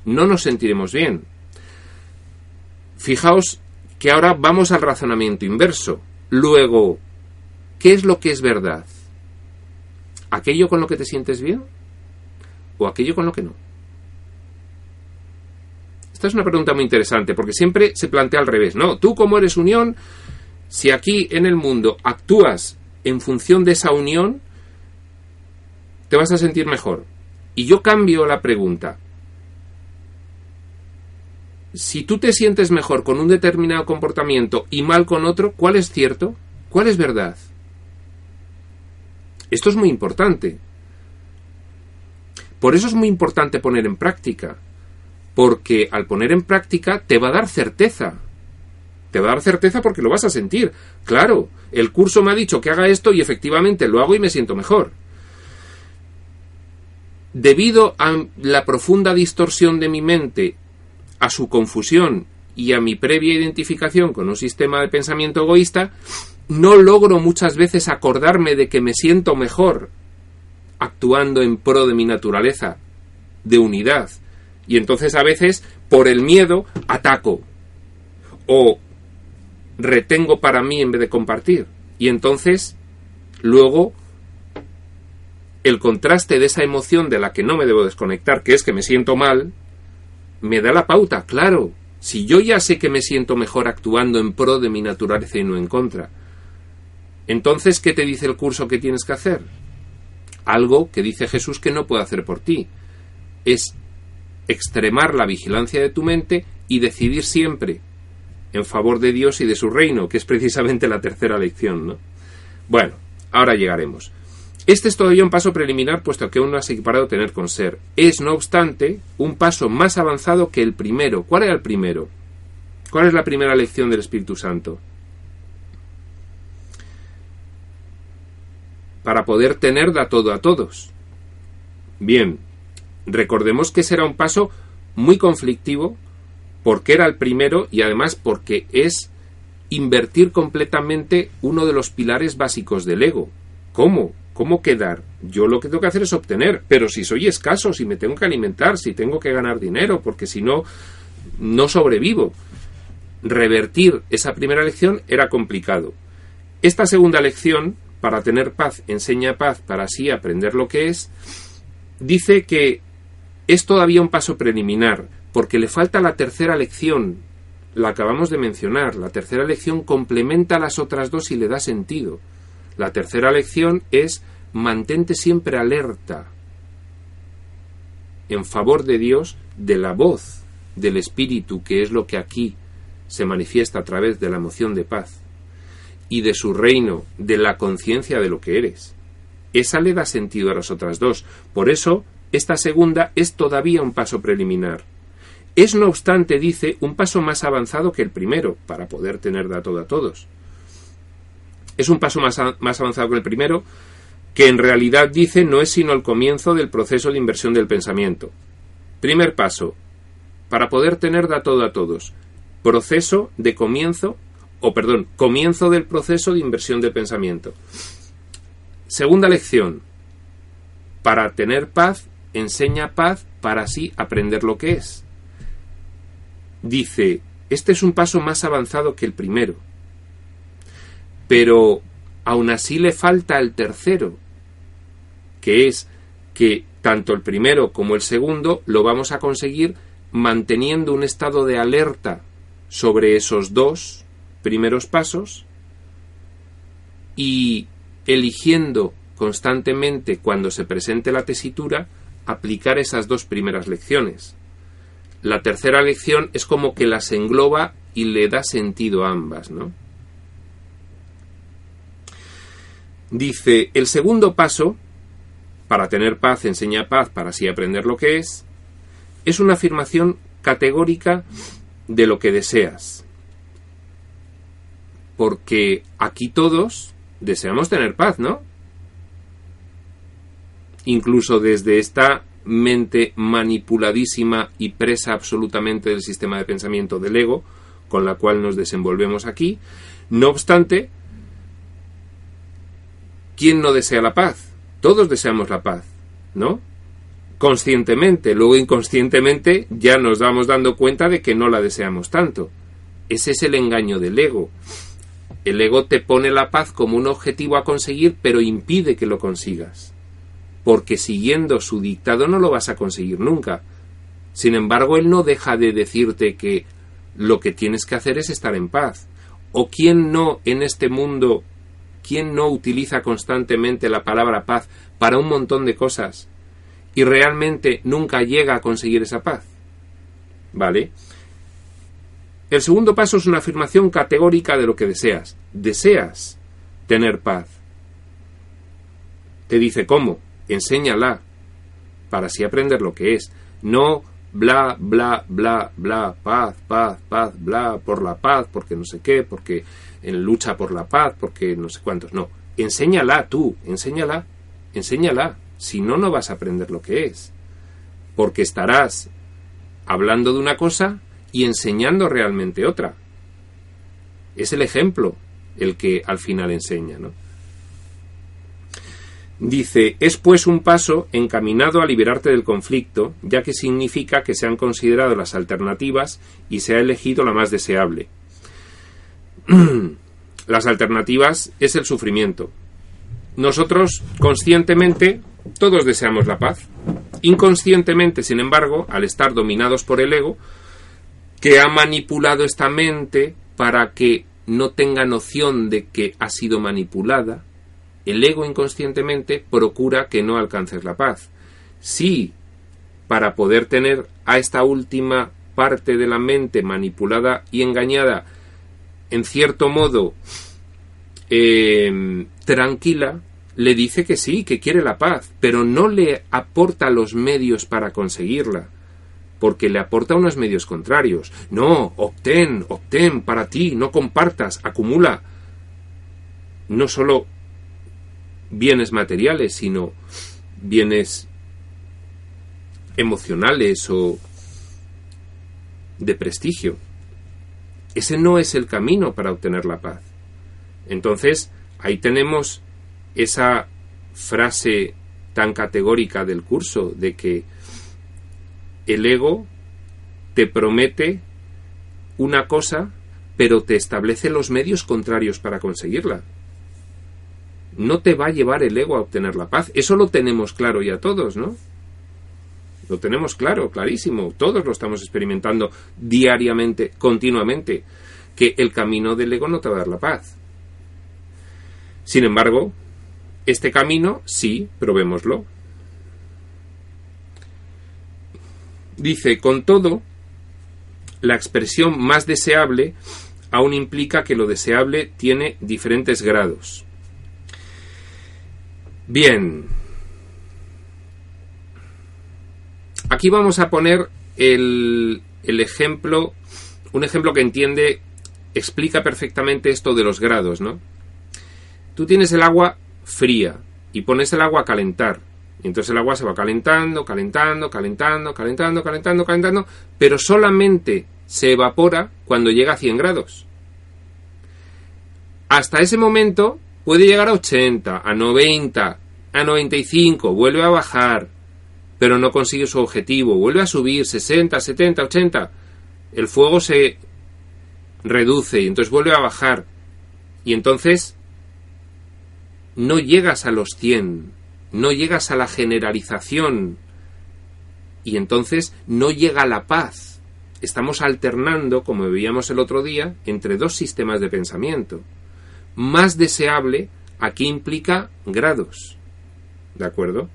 no nos sentiremos bien. Fijaos que ahora vamos al razonamiento inverso. Luego, ¿qué es lo que es verdad? ¿Aquello con lo que te sientes bien? ¿O aquello con lo que no? Esta es una pregunta muy interesante porque siempre se plantea al revés. No, tú como eres unión, si aquí en el mundo actúas en función de esa unión, te vas a sentir mejor. Y yo cambio la pregunta. Si tú te sientes mejor con un determinado comportamiento y mal con otro, ¿cuál es cierto? ¿Cuál es verdad? Esto es muy importante. Por eso es muy importante poner en práctica porque al poner en práctica te va a dar certeza. Te va a dar certeza porque lo vas a sentir. Claro, el curso me ha dicho que haga esto y efectivamente lo hago y me siento mejor. Debido a la profunda distorsión de mi mente, a su confusión y a mi previa identificación con un sistema de pensamiento egoísta, no logro muchas veces acordarme de que me siento mejor actuando en pro de mi naturaleza, de unidad, y entonces a veces, por el miedo, ataco. O retengo para mí en vez de compartir. Y entonces, luego, el contraste de esa emoción de la que no me debo desconectar, que es que me siento mal, me da la pauta, claro. Si yo ya sé que me siento mejor actuando en pro de mi naturaleza y no en contra, entonces, ¿qué te dice el curso que tienes que hacer? Algo que dice Jesús que no puede hacer por ti. Es extremar la vigilancia de tu mente y decidir siempre en favor de Dios y de su reino, que es precisamente la tercera lección, ¿no? Bueno, ahora llegaremos. Este es todavía un paso preliminar, puesto que aún no has equiparado tener con ser. Es, no obstante, un paso más avanzado que el primero. ¿Cuál era el primero? ¿Cuál es la primera lección del Espíritu Santo? Para poder tener da todo a todos. Bien, recordemos que será un paso muy conflictivo porque era el primero y además porque es invertir completamente uno de los pilares básicos del ego. ¿Cómo? ¿Cómo quedar? Yo lo que tengo que hacer es obtener, pero si soy escaso, si me tengo que alimentar, si tengo que ganar dinero, porque si no, no sobrevivo. Revertir esa primera lección era complicado. Esta segunda lección, para tener paz, enseña paz, para así aprender lo que es, dice que es todavía un paso preliminar, porque le falta la tercera lección, la acabamos de mencionar. La tercera lección complementa las otras dos y le da sentido. La tercera lección es mantente siempre alerta en favor de Dios, de la voz del Espíritu, que es lo que aquí se manifiesta a través de la emoción de paz, y de su reino, de la conciencia de lo que eres. Esa le da sentido a las otras dos. Por eso, esta segunda es todavía un paso preliminar. Es, no obstante, dice, un paso más avanzado que el primero, para poder tener dato a todos. Es un paso más, más avanzado que el primero, que en realidad dice no es sino el comienzo del proceso de inversión del pensamiento. Primer paso, para poder tener dato a todos. Proceso de comienzo, o perdón, comienzo del proceso de inversión del pensamiento. Segunda lección, para tener paz, enseña paz para así aprender lo que es dice, este es un paso más avanzado que el primero, pero aún así le falta el tercero, que es que tanto el primero como el segundo lo vamos a conseguir manteniendo un estado de alerta sobre esos dos primeros pasos y eligiendo constantemente cuando se presente la tesitura aplicar esas dos primeras lecciones. La tercera lección es como que las engloba y le da sentido a ambas, ¿no? Dice, el segundo paso, para tener paz, enseña paz, para así aprender lo que es, es una afirmación categórica de lo que deseas. Porque aquí todos deseamos tener paz, ¿no? Incluso desde esta mente manipuladísima y presa absolutamente del sistema de pensamiento del ego con la cual nos desenvolvemos aquí. No obstante, ¿quién no desea la paz? Todos deseamos la paz, ¿no? Conscientemente, luego inconscientemente ya nos vamos dando cuenta de que no la deseamos tanto. Ese es el engaño del ego. El ego te pone la paz como un objetivo a conseguir, pero impide que lo consigas porque siguiendo su dictado no lo vas a conseguir nunca. Sin embargo, él no deja de decirte que lo que tienes que hacer es estar en paz. ¿O quién no en este mundo, quién no utiliza constantemente la palabra paz para un montón de cosas y realmente nunca llega a conseguir esa paz? ¿Vale? El segundo paso es una afirmación categórica de lo que deseas. Deseas tener paz. Te dice cómo enséñala para así aprender lo que es. No bla, bla, bla, bla, paz, paz, paz, bla, por la paz, porque no sé qué, porque en lucha por la paz, porque no sé cuántos. No, enséñala tú, enséñala, enséñala. Si no, no vas a aprender lo que es. Porque estarás hablando de una cosa y enseñando realmente otra. Es el ejemplo el que al final enseña, ¿no? Dice, es pues un paso encaminado a liberarte del conflicto, ya que significa que se han considerado las alternativas y se ha elegido la más deseable. *clears throat* las alternativas es el sufrimiento. Nosotros, conscientemente, todos deseamos la paz. Inconscientemente, sin embargo, al estar dominados por el ego, que ha manipulado esta mente para que no tenga noción de que ha sido manipulada, el ego inconscientemente procura que no alcances la paz. Sí, para poder tener a esta última parte de la mente manipulada y engañada, en cierto modo, em, tranquila, le dice que sí, que quiere la paz, pero no le aporta los medios para conseguirla, porque le aporta unos medios contrarios. No, obtén, obtén para ti, no compartas, acumula. No solo bienes materiales, sino bienes emocionales o de prestigio. Ese no es el camino para obtener la paz. Entonces, ahí tenemos esa frase tan categórica del curso de que el ego te promete una cosa, pero te establece los medios contrarios para conseguirla. No te va a llevar el ego a obtener la paz. Eso lo tenemos claro ya todos, ¿no? Lo tenemos claro, clarísimo. Todos lo estamos experimentando diariamente, continuamente, que el camino del ego no te va a dar la paz. Sin embargo, este camino sí, probémoslo. Dice, con todo, la expresión más deseable aún implica que lo deseable tiene diferentes grados. Bien, Aquí vamos a poner el, ejemplo, un ejemplo que entiende, explica perfectamente esto de los grados, ¿no? Tú tienes el agua fría y pones el agua a calentar. Y entonces el agua se va calentando, calentando, calentando, calentando, calentando, calentando, pero solamente se evapora cuando llega a 100 grados. Hasta ese momento puede llegar a 80, a 90, a 95, vuelve a bajar, pero no consigue su objetivo, vuelve a subir 60, 70, 80, el fuego se reduce y entonces vuelve a bajar y entonces no llegas a los 100, no llegas a la generalización y entonces no llega la paz. Estamos alternando, como veíamos el otro día, entre dos sistemas de pensamiento. Más deseable aquí implica grados. ¿De acuerdo?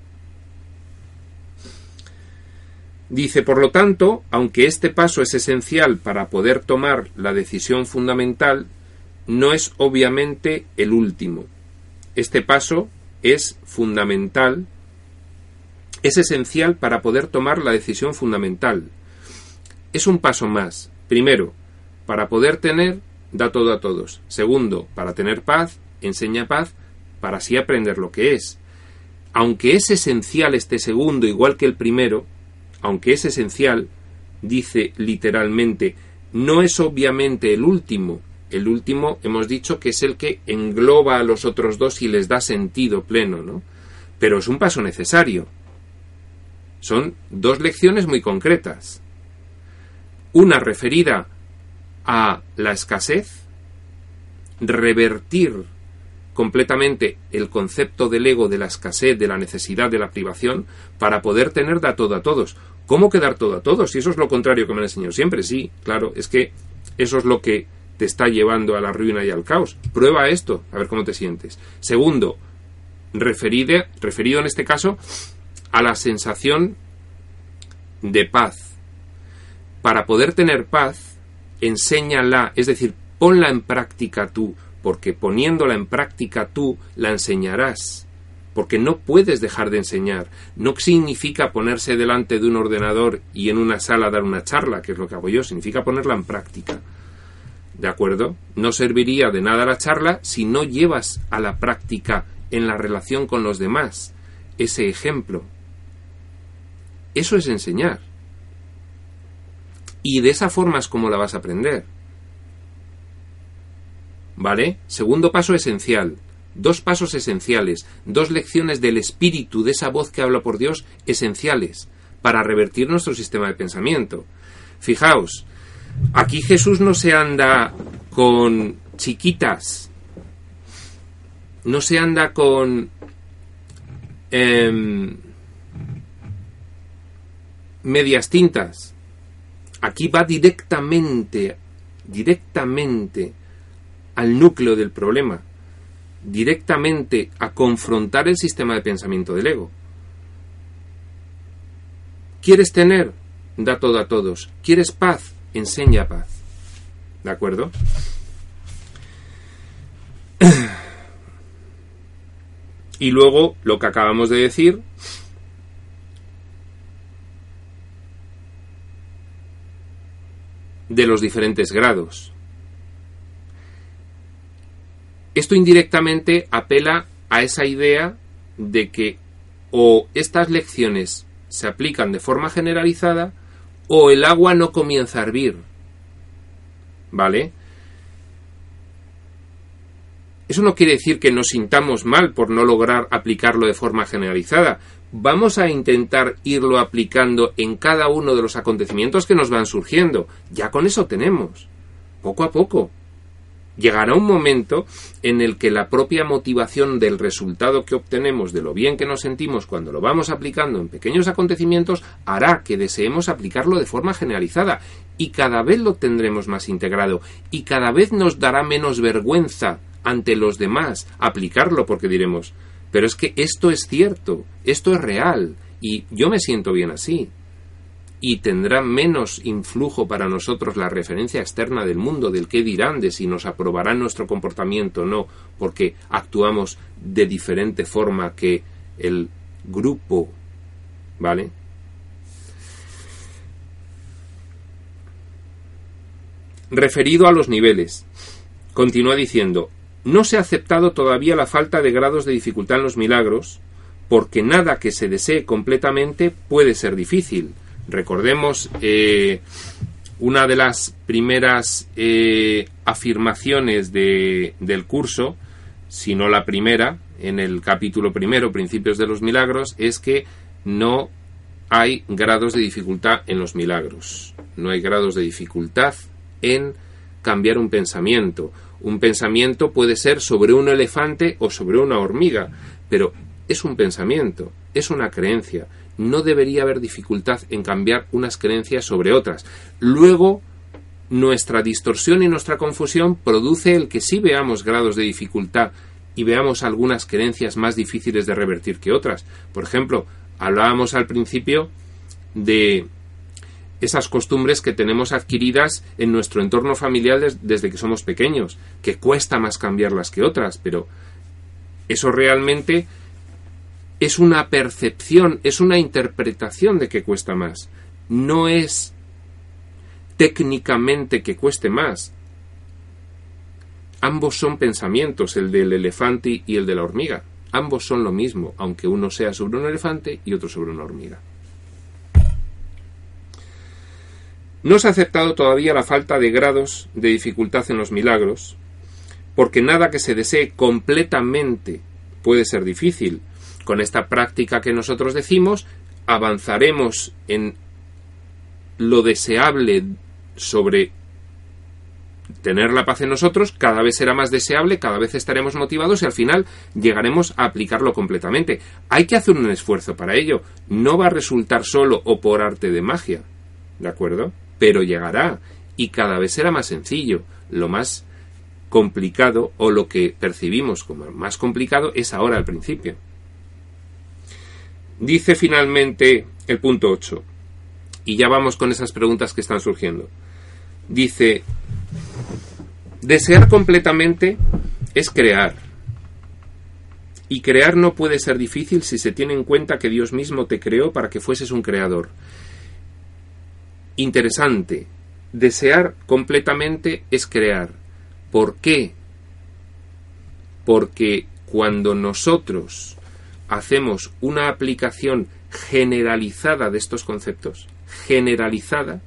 Dice, por lo tanto, aunque este paso es esencial para poder tomar la decisión fundamental, no es obviamente el último. Este paso es fundamental, es esencial para poder tomar la decisión fundamental. Es un paso más. Primero, para poder tener, da todo a todos. Segundo, para tener paz, enseña paz, para así aprender lo que es. Aunque es esencial este segundo igual que el primero, aunque es esencial, dice literalmente, no es obviamente el último. El último hemos dicho que es el que engloba a los otros dos y les da sentido pleno, ¿no? Pero es un paso necesario. Son dos lecciones muy concretas. Una referida a la escasez, revertir completamente el concepto del ego, de la escasez, de la necesidad, de la privación, para poder tener da todo a todos. ¿Cómo quedar todo a todos? Si eso es lo contrario que me han enseñado siempre, sí, claro, es que eso es lo que te está llevando a la ruina y al caos. Prueba esto, a ver cómo te sientes. Segundo, referido, referido en este caso a la sensación de paz. Para poder tener paz, enséñala, es decir, ponla en práctica tú, porque poniéndola en práctica tú la enseñarás porque no puedes dejar de enseñar. No significa ponerse delante de un ordenador y en una sala dar una charla, que es lo que hago yo, significa ponerla en práctica. ¿De acuerdo? No serviría de nada la charla si no llevas a la práctica en la relación con los demás ese ejemplo. Eso es enseñar. Y de esa forma es como la vas a aprender. ¿Vale? Segundo paso esencial dos pasos esenciales, dos lecciones del espíritu de esa voz que habla por Dios esenciales para revertir nuestro sistema de pensamiento. Fijaos, aquí Jesús no se anda con chiquitas, no se anda con em, medias tintas. Aquí va directamente, directamente al núcleo del problema directamente a confrontar el sistema de pensamiento del ego. ¿Quieres tener? Da todo a todos. ¿Quieres paz? Enseña paz. ¿De acuerdo? *clears throat* Y luego lo que acabamos de decir, de los diferentes grados. Esto indirectamente apela a esa idea de que o estas lecciones se aplican de forma generalizada o el agua no comienza a hervir. ¿Vale? Eso no quiere decir que nos sintamos mal por no lograr aplicarlo de forma generalizada. Vamos a intentar irlo aplicando en cada uno de los acontecimientos que nos van surgiendo. Ya con eso tenemos. Poco a poco. Llegará un momento en el que la propia motivación del resultado que obtenemos, de lo bien que nos sentimos cuando lo vamos aplicando en pequeños acontecimientos, hará que deseemos aplicarlo de forma generalizada y cada vez lo tendremos más integrado y cada vez nos dará menos vergüenza ante los demás aplicarlo porque diremos, pero es que esto es cierto, esto es real y yo me siento bien así. Y tendrá menos influjo para nosotros la referencia externa del mundo, del qué dirán, de si nos aprobarán nuestro comportamiento o no, porque actuamos de diferente forma que el grupo, ¿vale? Referido a los niveles, continúa diciendo, no se ha aceptado todavía la falta de grados de dificultad en los milagros, porque nada que se desee completamente puede ser difícil. Recordemos eh, una de las primeras eh, afirmaciones de, del curso, si no la primera, en el capítulo primero, Principios de los Milagros, es que no hay grados de dificultad en los milagros. No hay grados de dificultad en cambiar un pensamiento un pensamiento puede ser sobre un elefante o sobre una hormiga, pero es un pensamiento, es una creencia. No debería haber dificultad en cambiar unas creencias sobre otras. Luego, nuestra distorsión y nuestra confusión produce el que sí veamos grados de dificultad y veamos algunas creencias más difíciles de revertir que otras. Por ejemplo, hablábamos al principio de esas costumbres que tenemos adquiridas en nuestro entorno familiar desde que somos pequeños, que cuesta más cambiarlas que otras, pero eso realmente es una percepción, es una interpretación de que cuesta más. No es técnicamente que cueste más. Ambos son pensamientos, el del elefante y el de la hormiga. Ambos son lo mismo, aunque uno sea sobre un elefante y otro sobre una hormiga. No se ha aceptado todavía la falta de grados de dificultad en los milagros, porque nada que se desee completamente puede ser difícil. Con esta práctica que nosotros decimos, avanzaremos en lo deseable sobre tener la paz en nosotros, cada vez será más deseable, cada vez estaremos motivados y al final llegaremos a aplicarlo completamente. Hay que hacer un esfuerzo para ello. No va a resultar solo o por arte de magia. ¿De acuerdo? Pero llegará y cada vez será más sencillo. Lo más complicado o lo que percibimos como más complicado es ahora al principio. Dice finalmente el punto 8, y ya vamos con esas preguntas que están surgiendo. Dice, desear completamente es crear. Y crear no puede ser difícil si se tiene en cuenta que Dios mismo te creó para que fueses un creador interesante. Desear completamente es crear. ¿Por qué? Porque cuando nosotros hacemos una aplicación generalizada de estos conceptos, generalizada,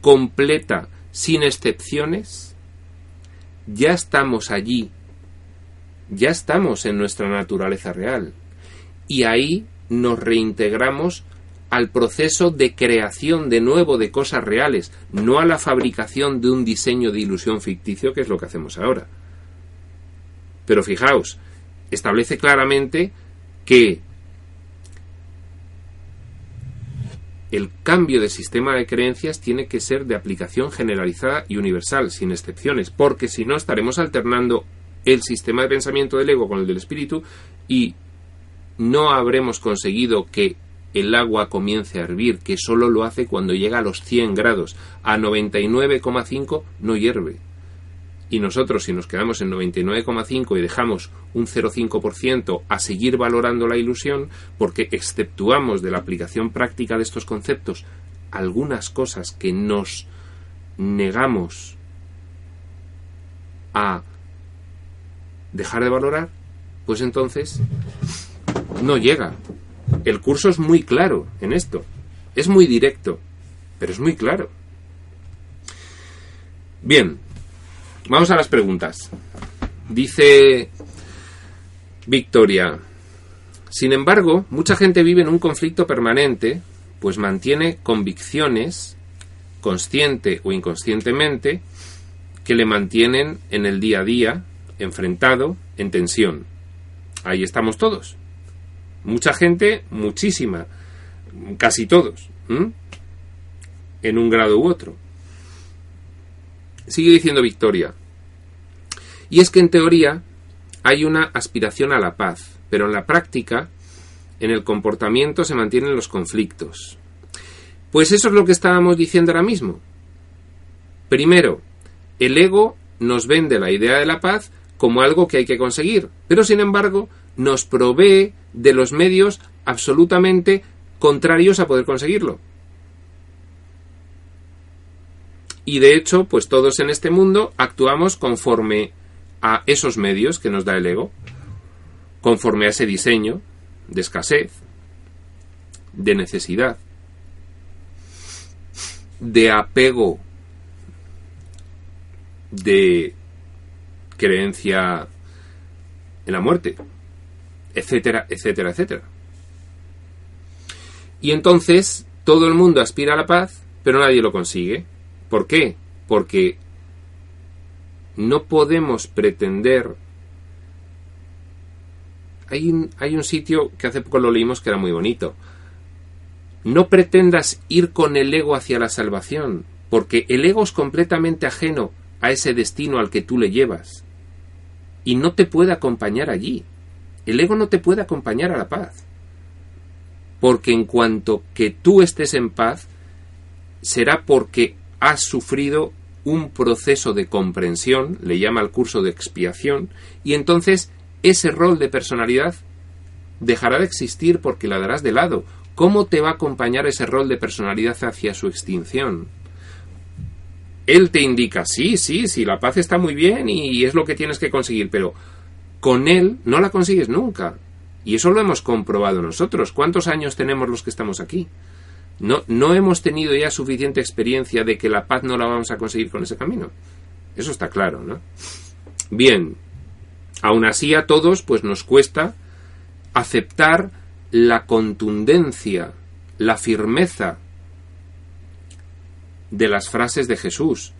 completa, sin excepciones, ya estamos allí, ya estamos en nuestra naturaleza real. Y ahí nos reintegramos al proceso de creación de nuevo de cosas reales, no a la fabricación de un diseño de ilusión ficticio, que es lo que hacemos ahora. Pero fijaos, establece claramente que el cambio de sistema de creencias tiene que ser de aplicación generalizada y universal, sin excepciones, porque si no estaremos alternando el sistema de pensamiento del ego con el del espíritu y no habremos conseguido que el agua comience a hervir, que solo lo hace cuando llega a los 100 grados. A 99,5 no hierve. Y nosotros, si nos quedamos en 99,5 y dejamos un 0,5% a seguir valorando la ilusión, porque exceptuamos de la aplicación práctica de estos conceptos algunas cosas que nos negamos a dejar de valorar, pues entonces no llega El curso es muy claro en esto. Es muy directo, pero es muy claro. Bien, vamos a las preguntas. Dice Victoria, sin embargo, mucha gente vive en un conflicto permanente, pues mantiene convicciones, consciente o inconscientemente, que le mantienen en el día a día, enfrentado, en tensión. Ahí estamos todos. Mucha gente, muchísima, casi todos, en un grado u otro. Sigue diciendo Victoria. Y es que en teoría hay una aspiración a la paz, pero en la práctica, en el comportamiento se mantienen los conflictos. Pues eso es lo que estábamos diciendo ahora mismo. Primero, el ego nos vende la idea de la paz como algo que hay que conseguir, pero sin embargo nos provee de los medios absolutamente contrarios a poder conseguirlo. Y de hecho, pues todos en este mundo actuamos conforme a esos medios que nos da el ego, conforme a ese diseño de escasez, de necesidad, de apego, de creencia en la muerte, etcétera, etcétera, etcétera. Y entonces todo el mundo aspira a la paz, pero nadie lo consigue. ¿Por qué? Porque no podemos pretender... Hay un, hay un sitio que hace poco lo leímos que era muy bonito. No pretendas ir con el ego hacia la salvación, porque el ego es completamente ajeno a ese destino al que tú le llevas. Y no te puede acompañar allí. El ego no te puede acompañar a la paz. Porque en cuanto que tú estés en paz, será porque has sufrido un proceso de comprensión, le llama el curso de expiación, y entonces ese rol de personalidad dejará de existir porque la darás de lado. ¿Cómo te va a acompañar ese rol de personalidad hacia su extinción? Él te indica, sí, sí, sí, la paz está muy bien y es lo que tienes que conseguir, pero con él no la consigues nunca. Y eso lo hemos comprobado nosotros. ¿Cuántos años tenemos los que estamos aquí? No, no hemos tenido ya suficiente experiencia de que la paz no la vamos a conseguir con ese camino. Eso está claro, ¿no? Bien, aún así a todos pues nos cuesta aceptar la contundencia, la firmeza de las frases de Jesús.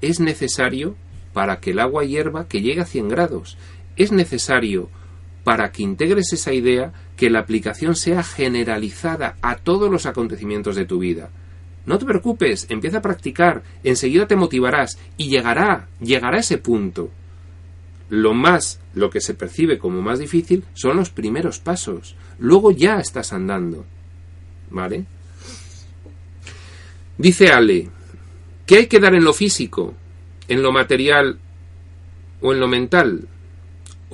Es necesario para que el agua hierva que llegue a 100 grados. Es necesario para que integres esa idea que la aplicación sea generalizada a todos los acontecimientos de tu vida. No te preocupes, empieza a practicar, enseguida te motivarás y llegará, llegará ese punto. Lo más, lo que se percibe como más difícil son los primeros pasos. Luego ya estás andando. ¿Vale? Dice Ale, ¿qué hay que dar en lo físico, en lo material o en lo mental?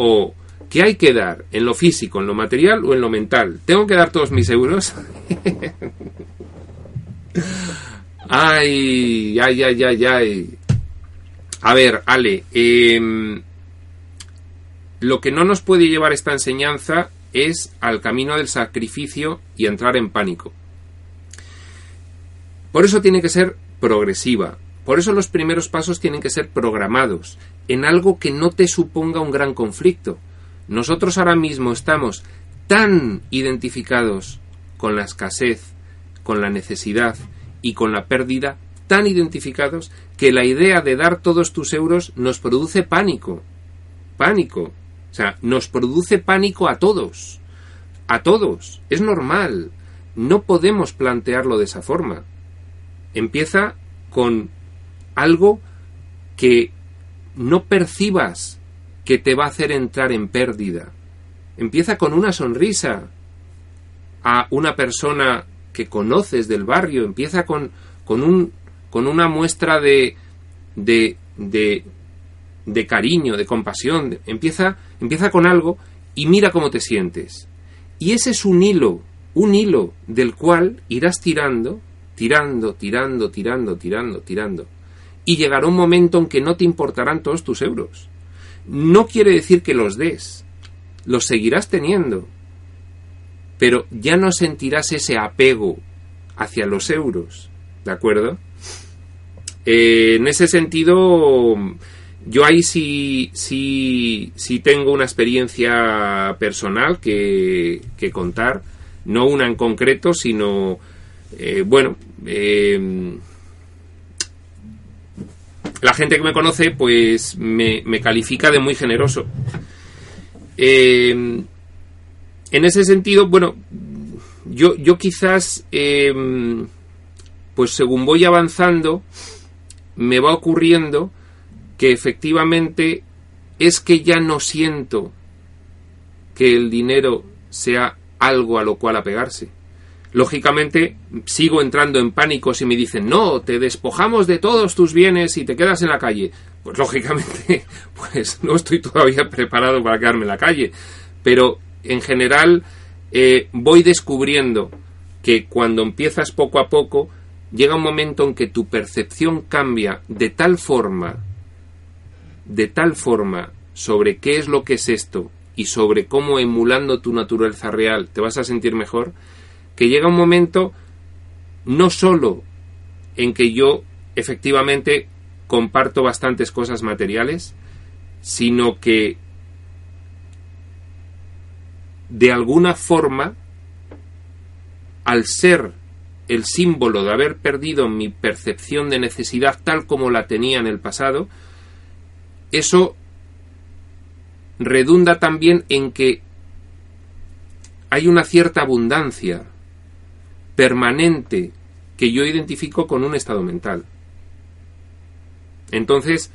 ¿O ¿Qué hay que dar? ¿En lo físico, en lo material o en lo mental? ¿Tengo que dar todos mis euros? *laughs* ay, ay, ay, ay, ay. A ver, Ale, em, lo que no nos puede llevar esta enseñanza es al camino del sacrificio y entrar en pánico. Por eso tiene que ser progresiva. Por eso los primeros pasos tienen que ser programados en algo que no te suponga un gran conflicto. Nosotros ahora mismo estamos tan identificados con la escasez, con la necesidad y con la pérdida, tan identificados que la idea de dar todos tus euros nos produce pánico. Pánico. O sea, nos produce pánico a todos. A todos. Es normal. No podemos plantearlo de esa forma. Empieza con algo que no percibas que te va a hacer entrar en pérdida. Empieza con una sonrisa a una persona que conoces del barrio, empieza con, con, un, con una muestra de, de, de, cariño, de compasión, empieza, empieza con algo y mira cómo te sientes. Y ese es un hilo, un hilo del cual irás tirando, tirando, tirando, tirando, tirando, tirando. Y llegará un momento en que no te importarán todos tus euros no quiere decir que los des, los seguirás teniendo. pero ya no sentirás ese apego hacia los euros, ¿de acuerdo? Eh, en ese sentido, yo ahí sí, sí, sí tengo una experiencia personal que, contar, no una en concreto, sino, eh, bueno, eh, la gente que me conoce, pues me, me califica de muy generoso. en ese sentido, bueno, yo, yo quizás, pues según voy avanzando, me va ocurriendo que efectivamente es que ya no siento que el dinero sea algo a lo cual apegarse. Lógicamente sigo entrando en pánico si me dicen, no, te despojamos de todos tus bienes y te quedas en la calle. Pues lógicamente, *laughs* pues no estoy todavía preparado para quedarme en la calle. Pero en general eh, voy descubriendo que cuando empiezas poco a poco, llega un momento en que tu percepción cambia de tal forma de tal forma sobre qué es lo que es esto y sobre cómo emulando tu naturaleza real te vas a sentir mejor, que llega un momento no solo en que yo efectivamente comparto bastantes cosas materiales, sino que de alguna forma, al ser el símbolo de haber perdido mi percepción de necesidad tal como la tenía en el pasado, eso redunda también en que hay una cierta abundancia permanente que yo identifico con un estado mental. Entonces,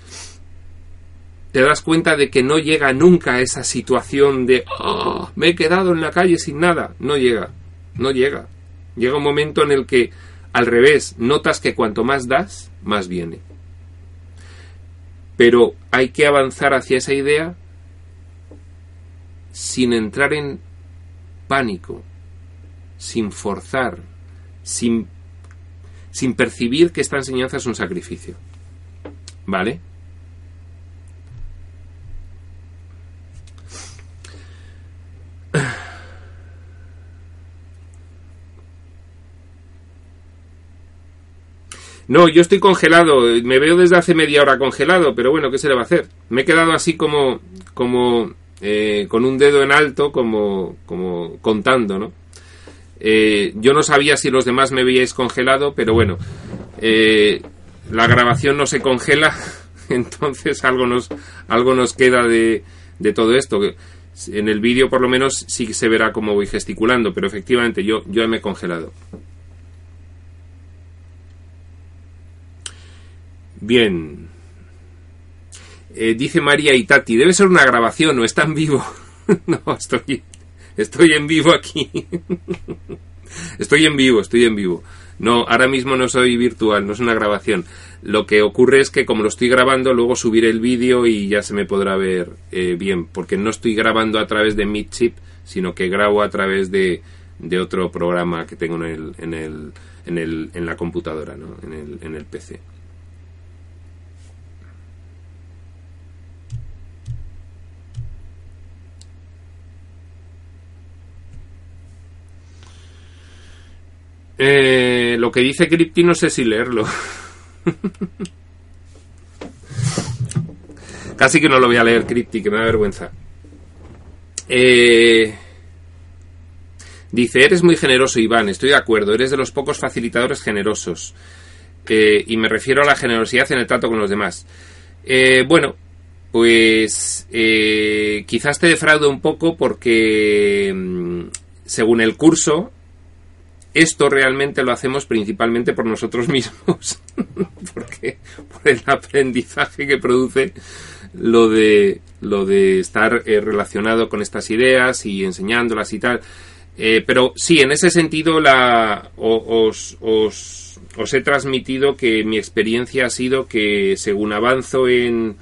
te das cuenta de que no llega nunca a esa situación de oh, me he quedado en la calle sin nada. No llega, no llega. Llega un momento en el que, al revés, notas que cuanto más das, más viene. Pero hay que avanzar hacia esa idea sin entrar en pánico, sin forzar, sin, sin percibir que esta enseñanza es un sacrificio. ¿Vale? No, yo estoy congelado. Me veo desde hace media hora congelado, pero bueno, ¿qué se le va a hacer? Me he quedado así como, como eh, con un dedo en alto, como, como contando, ¿no? Eh, yo no sabía si los demás me veíais congelado, pero bueno, eh, la grabación no se congela, *laughs* entonces algo nos, algo nos queda de, de todo esto. En el vídeo por lo menos sí se verá cómo voy gesticulando, pero efectivamente yo, yo me he congelado. Bien. Eh, dice María Itati, debe ser una grabación, no está en vivo. *laughs* no, estoy, estoy en vivo aquí. *laughs* estoy en vivo, estoy en vivo. No, ahora mismo no soy virtual, no es una grabación. Lo que ocurre es que como lo estoy grabando, luego subiré el vídeo y ya se me podrá ver eh, bien, porque no estoy grabando a través de Meetchip, sino que grabo a través de, de otro programa que tengo en, el, en, el, en, el, en la computadora, ¿no? en, el, en el PC. Eh, lo que dice Crypti no sé si leerlo. Casi que no lo voy a leer, Crypti, que me da vergüenza. Eh, dice, eres muy generoso, Iván, estoy de acuerdo, eres de los pocos facilitadores generosos. Eh, y me refiero a la generosidad en el trato con los demás. bueno, pues quizás te defraude un poco porque mm, según el curso esto realmente lo hacemos principalmente por nosotros *laughs* mismos, porque por el aprendizaje que produce lo de lo de estar eh, relacionado con estas ideas y enseñándolas y tal. Eh, pero sí, en ese sentido os, os, he transmitido que mi experiencia ha sido que según avanzo en,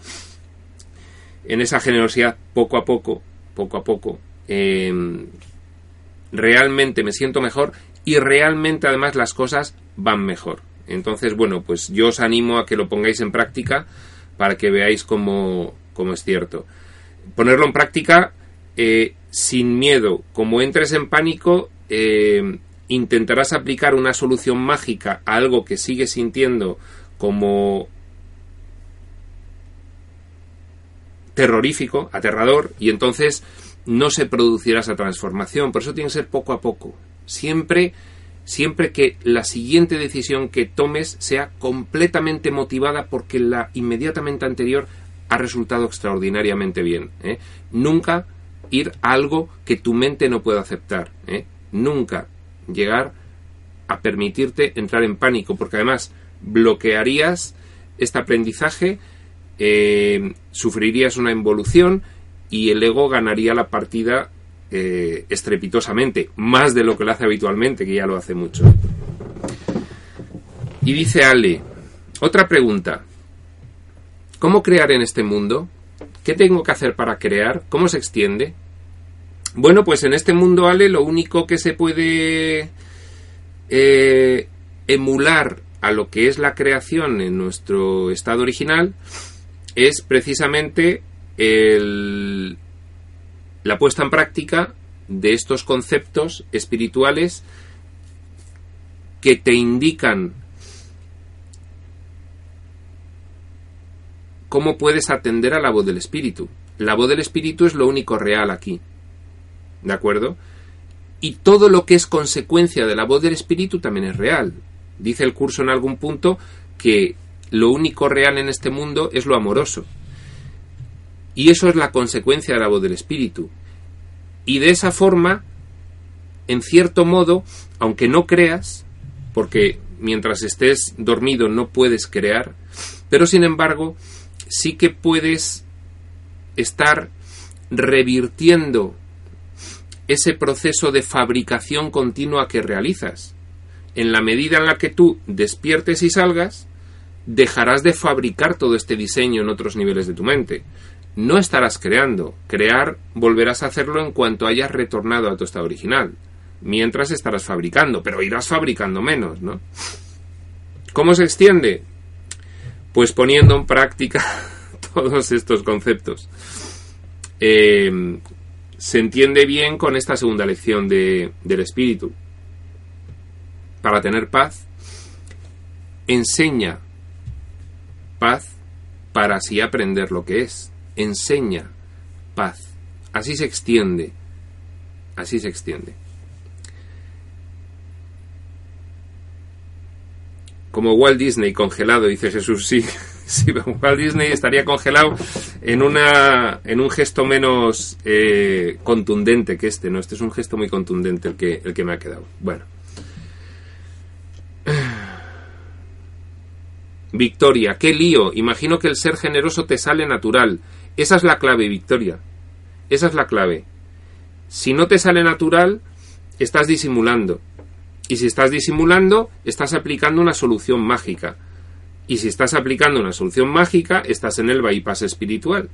en esa generosidad poco a poco, poco a poco, em, realmente me siento mejor y realmente además las cosas van mejor. Entonces, bueno, pues yo os animo a que lo pongáis en práctica para que veáis cómo, es cierto. Ponerlo en práctica eh, sin miedo. Como entres en pánico, eh, intentarás aplicar una solución mágica a algo que sigues sintiendo como terrorífico, aterrador, y entonces no se producirá esa transformación. Por eso tiene que ser poco a poco. Siempre, siempre que la siguiente decisión que tomes sea completamente motivada porque la inmediatamente anterior ha resultado extraordinariamente bien. ¿eh? Nunca ir a algo que tu mente no pueda aceptar. ¿eh? Nunca llegar a permitirte entrar en pánico, porque además bloquearías este aprendizaje, eh, sufrirías una involución y el ego ganaría la partida eh, estrepitosamente, más de lo que lo hace habitualmente, que ya lo hace mucho. Y dice Ale, otra pregunta, ¿cómo crear en este mundo? ¿Qué tengo que hacer para crear? ¿Cómo se extiende? Bueno, pues en este mundo, Ale, lo único que se puede eh, emular a lo que es la creación en nuestro estado original es precisamente el, la puesta en práctica de estos conceptos espirituales que te indican cómo puedes atender a la voz del espíritu. La voz del espíritu es lo único real aquí. ¿De acuerdo? Y todo lo que es consecuencia de la voz del espíritu también es real. Dice el curso en algún punto que lo único real en este mundo es lo amoroso. Y eso es la consecuencia de la voz del espíritu. Y de esa forma, en cierto modo, aunque no creas, porque mientras estés dormido no puedes crear, pero sin embargo, sí que puedes estar revirtiendo ese proceso de fabricación continua que realizas. En la medida en la que tú despiertes y salgas, dejarás de fabricar todo este diseño en otros niveles de tu mente. No estarás creando. Crear volverás a hacerlo en cuanto hayas retornado a tu estado original. Mientras estarás fabricando, pero irás fabricando menos, ¿no? ¿Cómo se extiende? Pues poniendo en práctica *laughs* todos estos conceptos. Eh, se entiende bien con esta segunda lección de, del espíritu. Para tener paz, enseña paz para así aprender lo que es. Enseña paz. Así se extiende. Así se extiende. Como Walt Disney congelado, dice Jesús, sí, *laughs* sí, Walt Disney estaría congelado en, una, en un gesto menos eh, contundente que este, ¿no? Este es un gesto muy contundente el que, el que me ha quedado. Bueno. *sighs* Victoria, qué lío. Imagino que el ser generoso te sale natural. Esa es la clave, Victoria. Esa es la clave. Si no te sale natural, estás disimulando. Y si estás disimulando, estás aplicando una solución mágica. Y si estás aplicando una solución mágica, estás en el bypass espiritual.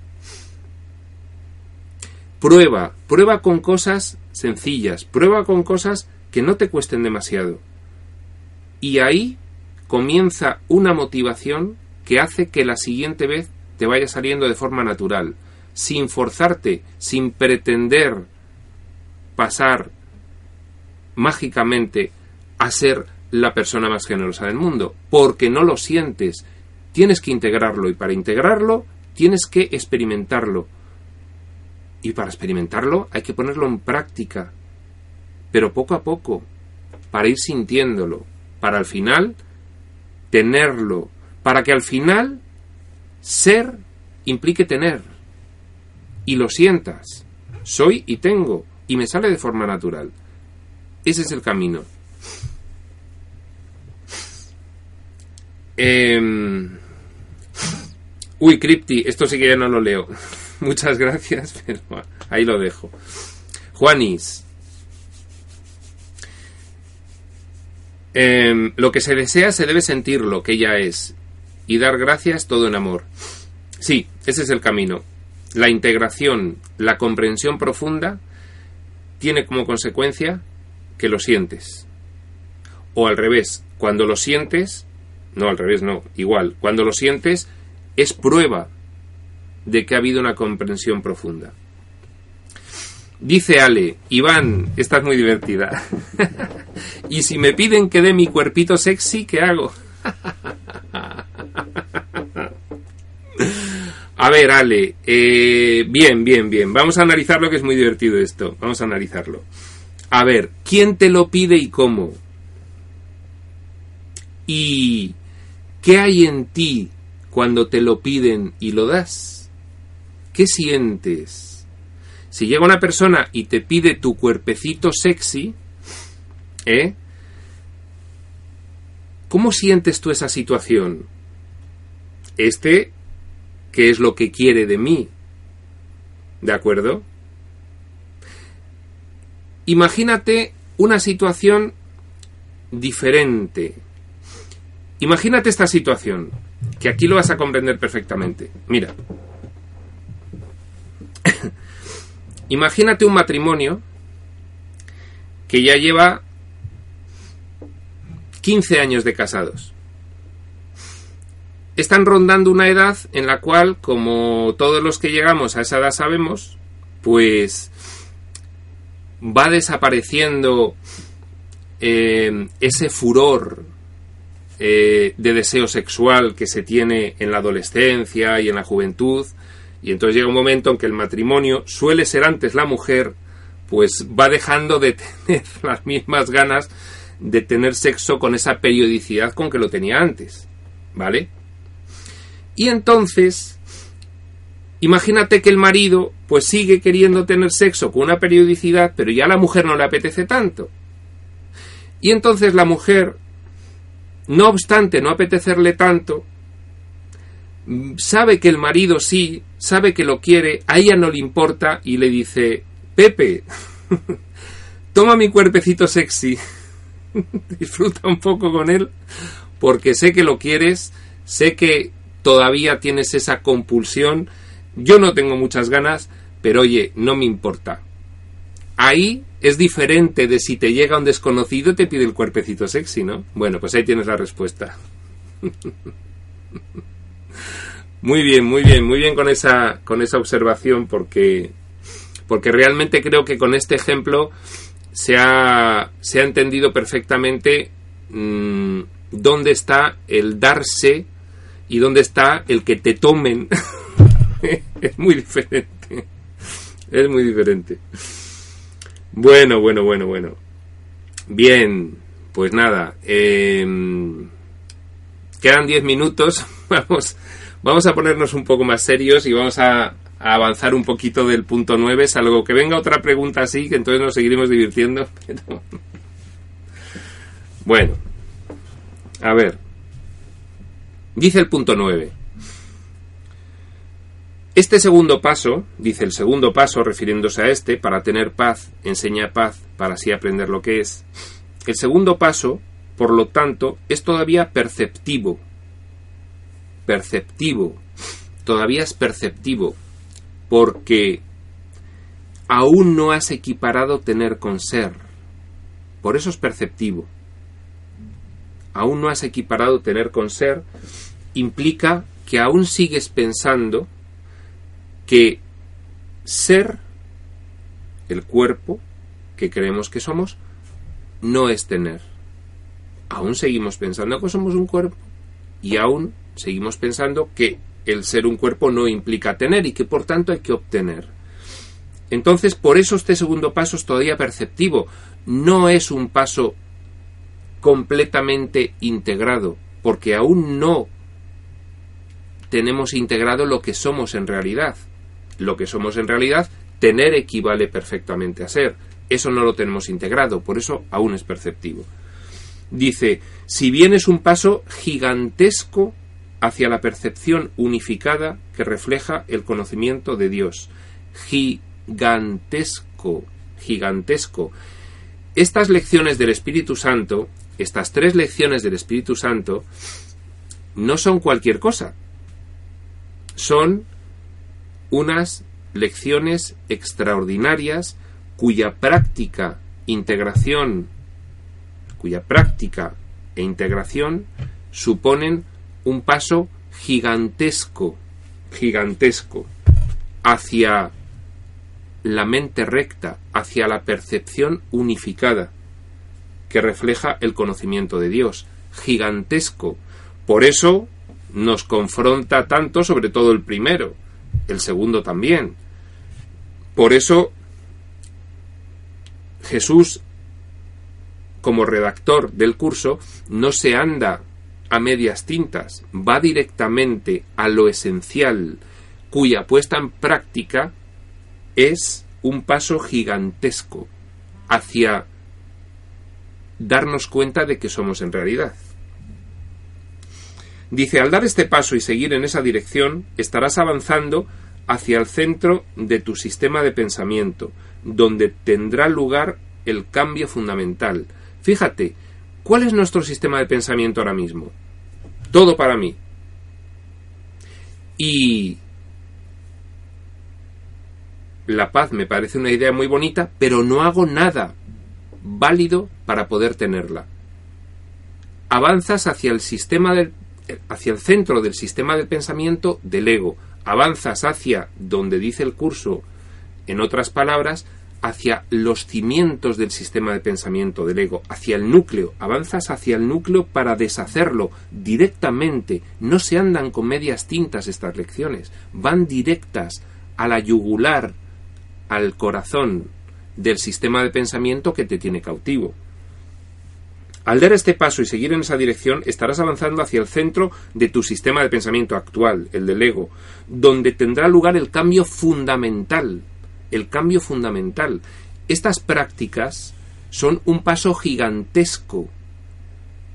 Prueba, prueba con cosas sencillas, prueba con cosas que no te cuesten demasiado. Y ahí comienza una motivación que hace que la siguiente vez te vaya saliendo de forma natural, sin forzarte, sin pretender pasar mágicamente a ser la persona más generosa del mundo, porque no lo sientes. Tienes que integrarlo y para integrarlo tienes que experimentarlo. Y para experimentarlo hay que ponerlo en práctica, pero poco a poco, para ir sintiéndolo, para al final tenerlo, para que al final ser implique tener y lo sientas. Soy y tengo y me sale de forma natural. Ese es el camino. Em, uy, Crypti, esto sí que ya no lo leo. *laughs* Muchas gracias, *laughs* pero ahí lo dejo. Juanis. Em, lo que se desea se debe sentir lo que ya es y dar gracias todo en amor. Sí, ese es el camino. La integración, la comprensión profunda tiene como consecuencia que lo sientes. O al revés, cuando lo sientes, no, al revés, no. Igual, cuando lo sientes es prueba de que ha habido una comprensión profunda. Dice Ale, Iván, esta es muy divertida. *laughs* y si me piden que dé mi cuerpito sexy, ¿qué hago? *laughs* A ver, Ale, eh, bien, bien, bien. Vamos a analizarlo, que es muy divertido esto. Vamos a analizarlo. A ver, ¿quién te lo pide y cómo? ¿Y qué hay en ti cuando te lo piden y lo das? ¿Qué sientes? Si llega una persona y te pide tu cuerpecito sexy, ¿eh? ¿Cómo sientes tú esa situación? Este qué es lo que quiere de mí. ¿De acuerdo? Imagínate una situación diferente. Imagínate esta situación, que aquí lo vas a comprender perfectamente. Mira. *coughs* Imagínate un matrimonio que ya lleva 15 años de casados están rondando una edad en la cual, como todos los que llegamos a esa edad sabemos, pues va desapareciendo eh, ese furor eh, de deseo sexual que se tiene en la adolescencia y en la juventud, y entonces llega un momento en que el matrimonio suele ser antes la mujer, pues va dejando de *laughs* tener las mismas ganas de tener sexo con esa periodicidad con que lo tenía antes, ¿vale? Y entonces, imagínate que el marido pues sigue queriendo tener sexo con una periodicidad, pero ya a la mujer no le apetece tanto. Y entonces la mujer, no obstante no apetecerle tanto, sabe que el marido sí, sabe que lo quiere, a ella no le importa y le dice, Pepe, *laughs* toma mi cuerpecito sexy, *laughs* disfruta un poco con él, porque sé que lo quieres, sé que todavía tienes esa compulsión. Yo no tengo muchas ganas, pero oye, no me importa. Ahí es diferente de si te llega un desconocido y te pide el cuerpecito sexy, ¿no? Bueno, pues ahí tienes la respuesta. *laughs* muy bien, muy bien, muy bien con esa, con esa observación, porque, porque realmente creo que con este ejemplo se ha, se ha entendido perfectamente mm, dónde está el darse y dónde está el que te tomen. *laughs* es muy diferente. Es muy diferente. Bueno, bueno, bueno, bueno. Bien, pues nada. Em, quedan 10 minutos. *laughs* Vamos, vamos a ponernos un poco más serios y vamos a, avanzar un poquito del punto 9, salvo que venga otra pregunta así, que entonces nos seguiremos divirtiendo. *laughs* Bueno, a ver. Dice el punto 9. Este segundo paso, dice el segundo paso refiriéndose a este, para tener paz, enseña paz, para así aprender lo que es. El segundo paso, por lo tanto, es todavía perceptivo. Perceptivo. Todavía es perceptivo. Porque aún no has equiparado tener con ser. Por eso es perceptivo. Aún no has equiparado tener con ser implica que aún sigues pensando que ser el cuerpo que creemos que somos no es tener. Aún seguimos pensando que somos un cuerpo y aún seguimos pensando que el ser un cuerpo no implica tener y que por tanto hay que obtener. Entonces, por eso este segundo paso es todavía perceptivo. No es un paso completamente integrado, porque aún no tenemos integrado lo que somos en realidad. Lo que somos en realidad, tener equivale perfectamente a ser. Eso no lo tenemos integrado, por eso aún es perceptivo. Dice, si bien es un paso gigantesco hacia la percepción unificada que refleja el conocimiento de Dios. Gigantesco, gigantesco. Estas lecciones del Espíritu Santo, estas tres lecciones del Espíritu Santo, no son cualquier cosa, son unas lecciones extraordinarias cuya práctica, integración, cuya práctica e integración suponen un paso gigantesco, gigantesco hacia la mente recta, hacia la percepción unificada, que refleja el conocimiento de Dios, gigantesco. Por eso nos confronta tanto, sobre todo el primero, el segundo también. Por eso Jesús, como redactor del curso, no se anda a medias tintas, va directamente a lo esencial, cuya puesta en práctica es un paso gigantesco hacia darnos cuenta de que somos en realidad. Dice, al dar este paso y seguir en esa dirección, estarás avanzando hacia el centro de tu sistema de pensamiento, donde tendrá lugar el cambio fundamental. Fíjate, ¿cuál es nuestro sistema de pensamiento ahora mismo? Todo para mí. Y la paz me parece una idea muy bonita, pero no hago nada válido para poder tenerla. Avanzas hacia el sistema del, hacia el centro del sistema del pensamiento del ego. Avanzas hacia donde dice el curso, en otras palabras, hacia los cimientos del sistema de pensamiento del ego, hacia el núcleo, avanzas hacia el núcleo para deshacerlo directamente. No se andan con medias tintas estas lecciones, van directas a la yugular, al corazón del sistema de pensamiento que te tiene cautivo. Al dar este paso y seguir en esa dirección, estarás avanzando hacia el centro de tu sistema de pensamiento actual, el del ego, donde tendrá lugar el cambio fundamental. El cambio fundamental. Estas prácticas son un paso gigantesco.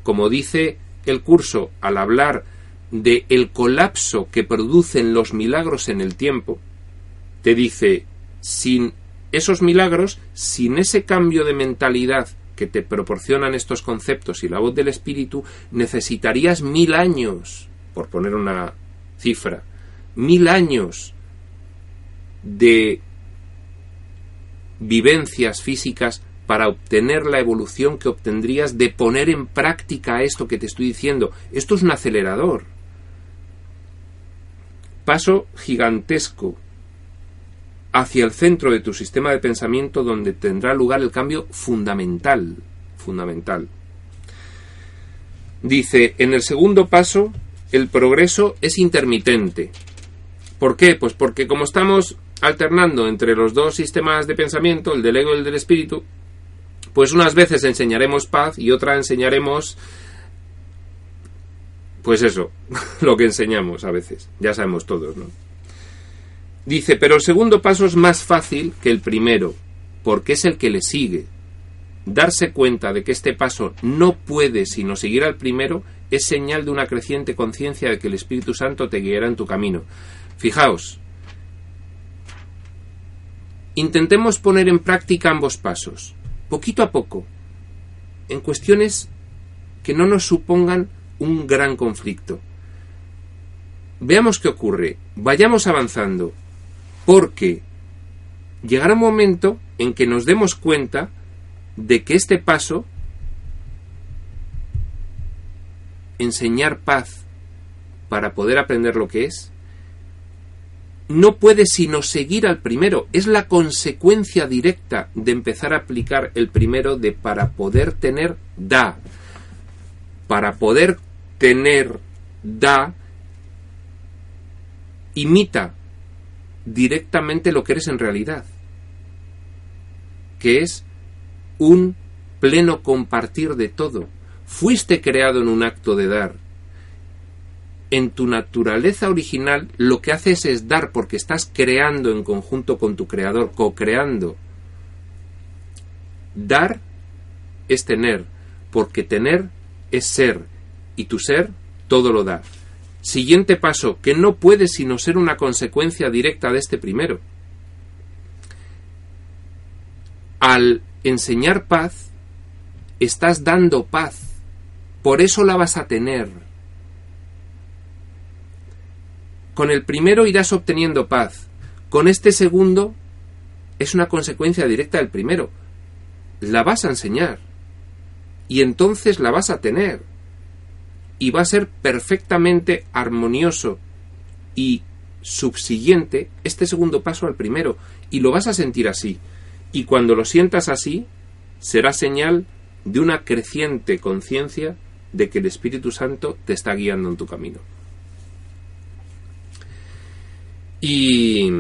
Como dice el curso al hablar de el colapso que producen los milagros en el tiempo, te dice sin esos milagros, sin ese cambio de mentalidad que te proporcionan estos conceptos y la voz del Espíritu, necesitarías mil años, por poner una cifra, mil años de vivencias físicas para obtener la evolución que obtendrías de poner en práctica esto que te estoy diciendo. Esto es un acelerador. Paso gigantesco hacia el centro de tu sistema de pensamiento donde tendrá lugar el cambio fundamental, fundamental. Dice, en el segundo paso, el progreso es intermitente. ¿Por qué? Pues porque como estamos alternando entre los dos sistemas de pensamiento, el del ego y el del espíritu, pues unas veces enseñaremos paz y otra enseñaremos pues eso, *laughs* lo que enseñamos a veces, ya sabemos todos, ¿no? Dice, pero el segundo paso es más fácil que el primero, porque es el que le sigue. Darse cuenta de que este paso no puede sino seguir al primero es señal de una creciente conciencia de que el Espíritu Santo te guiará en tu camino. Fijaos, intentemos poner en práctica ambos pasos, poquito a poco, en cuestiones que no nos supongan un gran conflicto. Veamos qué ocurre, vayamos avanzando, porque llegará un momento en que nos demos cuenta de que este paso, enseñar paz para poder aprender lo que es, no puede sino seguir al primero. Es la consecuencia directa de empezar a aplicar el primero de para poder tener da. Para poder tener da, imita directamente lo que eres en realidad, que es un pleno compartir de todo. Fuiste creado en un acto de dar. En tu naturaleza original lo que haces es dar porque estás creando en conjunto con tu creador, co-creando. Dar es tener, porque tener es ser, y tu ser todo lo da. Siguiente paso, que no puede sino ser una consecuencia directa de este primero. Al enseñar paz, estás dando paz. Por eso la vas a tener. Con el primero irás obteniendo paz. Con este segundo es una consecuencia directa del primero. La vas a enseñar. Y entonces la vas a tener y va a ser perfectamente armonioso y subsiguiente este segundo paso al primero y lo vas a sentir así. Y cuando lo sientas así, será señal de una creciente conciencia de que el Espíritu Santo te está guiando en tu camino. Y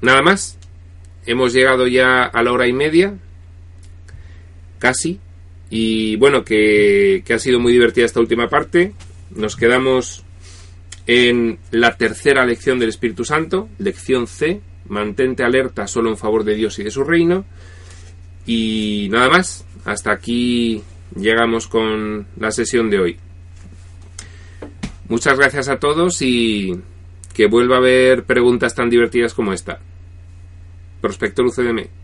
nada más. Hemos llegado ya a la hora y media. Casi. Y bueno, que, que ha sido muy divertida esta última parte. Nos quedamos en la tercera lección del Espíritu Santo, lección C, mantente alerta solo en favor de Dios y de su reino. Y nada más, hasta aquí llegamos con la sesión de hoy. Muchas gracias a todos y que vuelva a haber preguntas tan divertidas como esta. Prospector UCDM.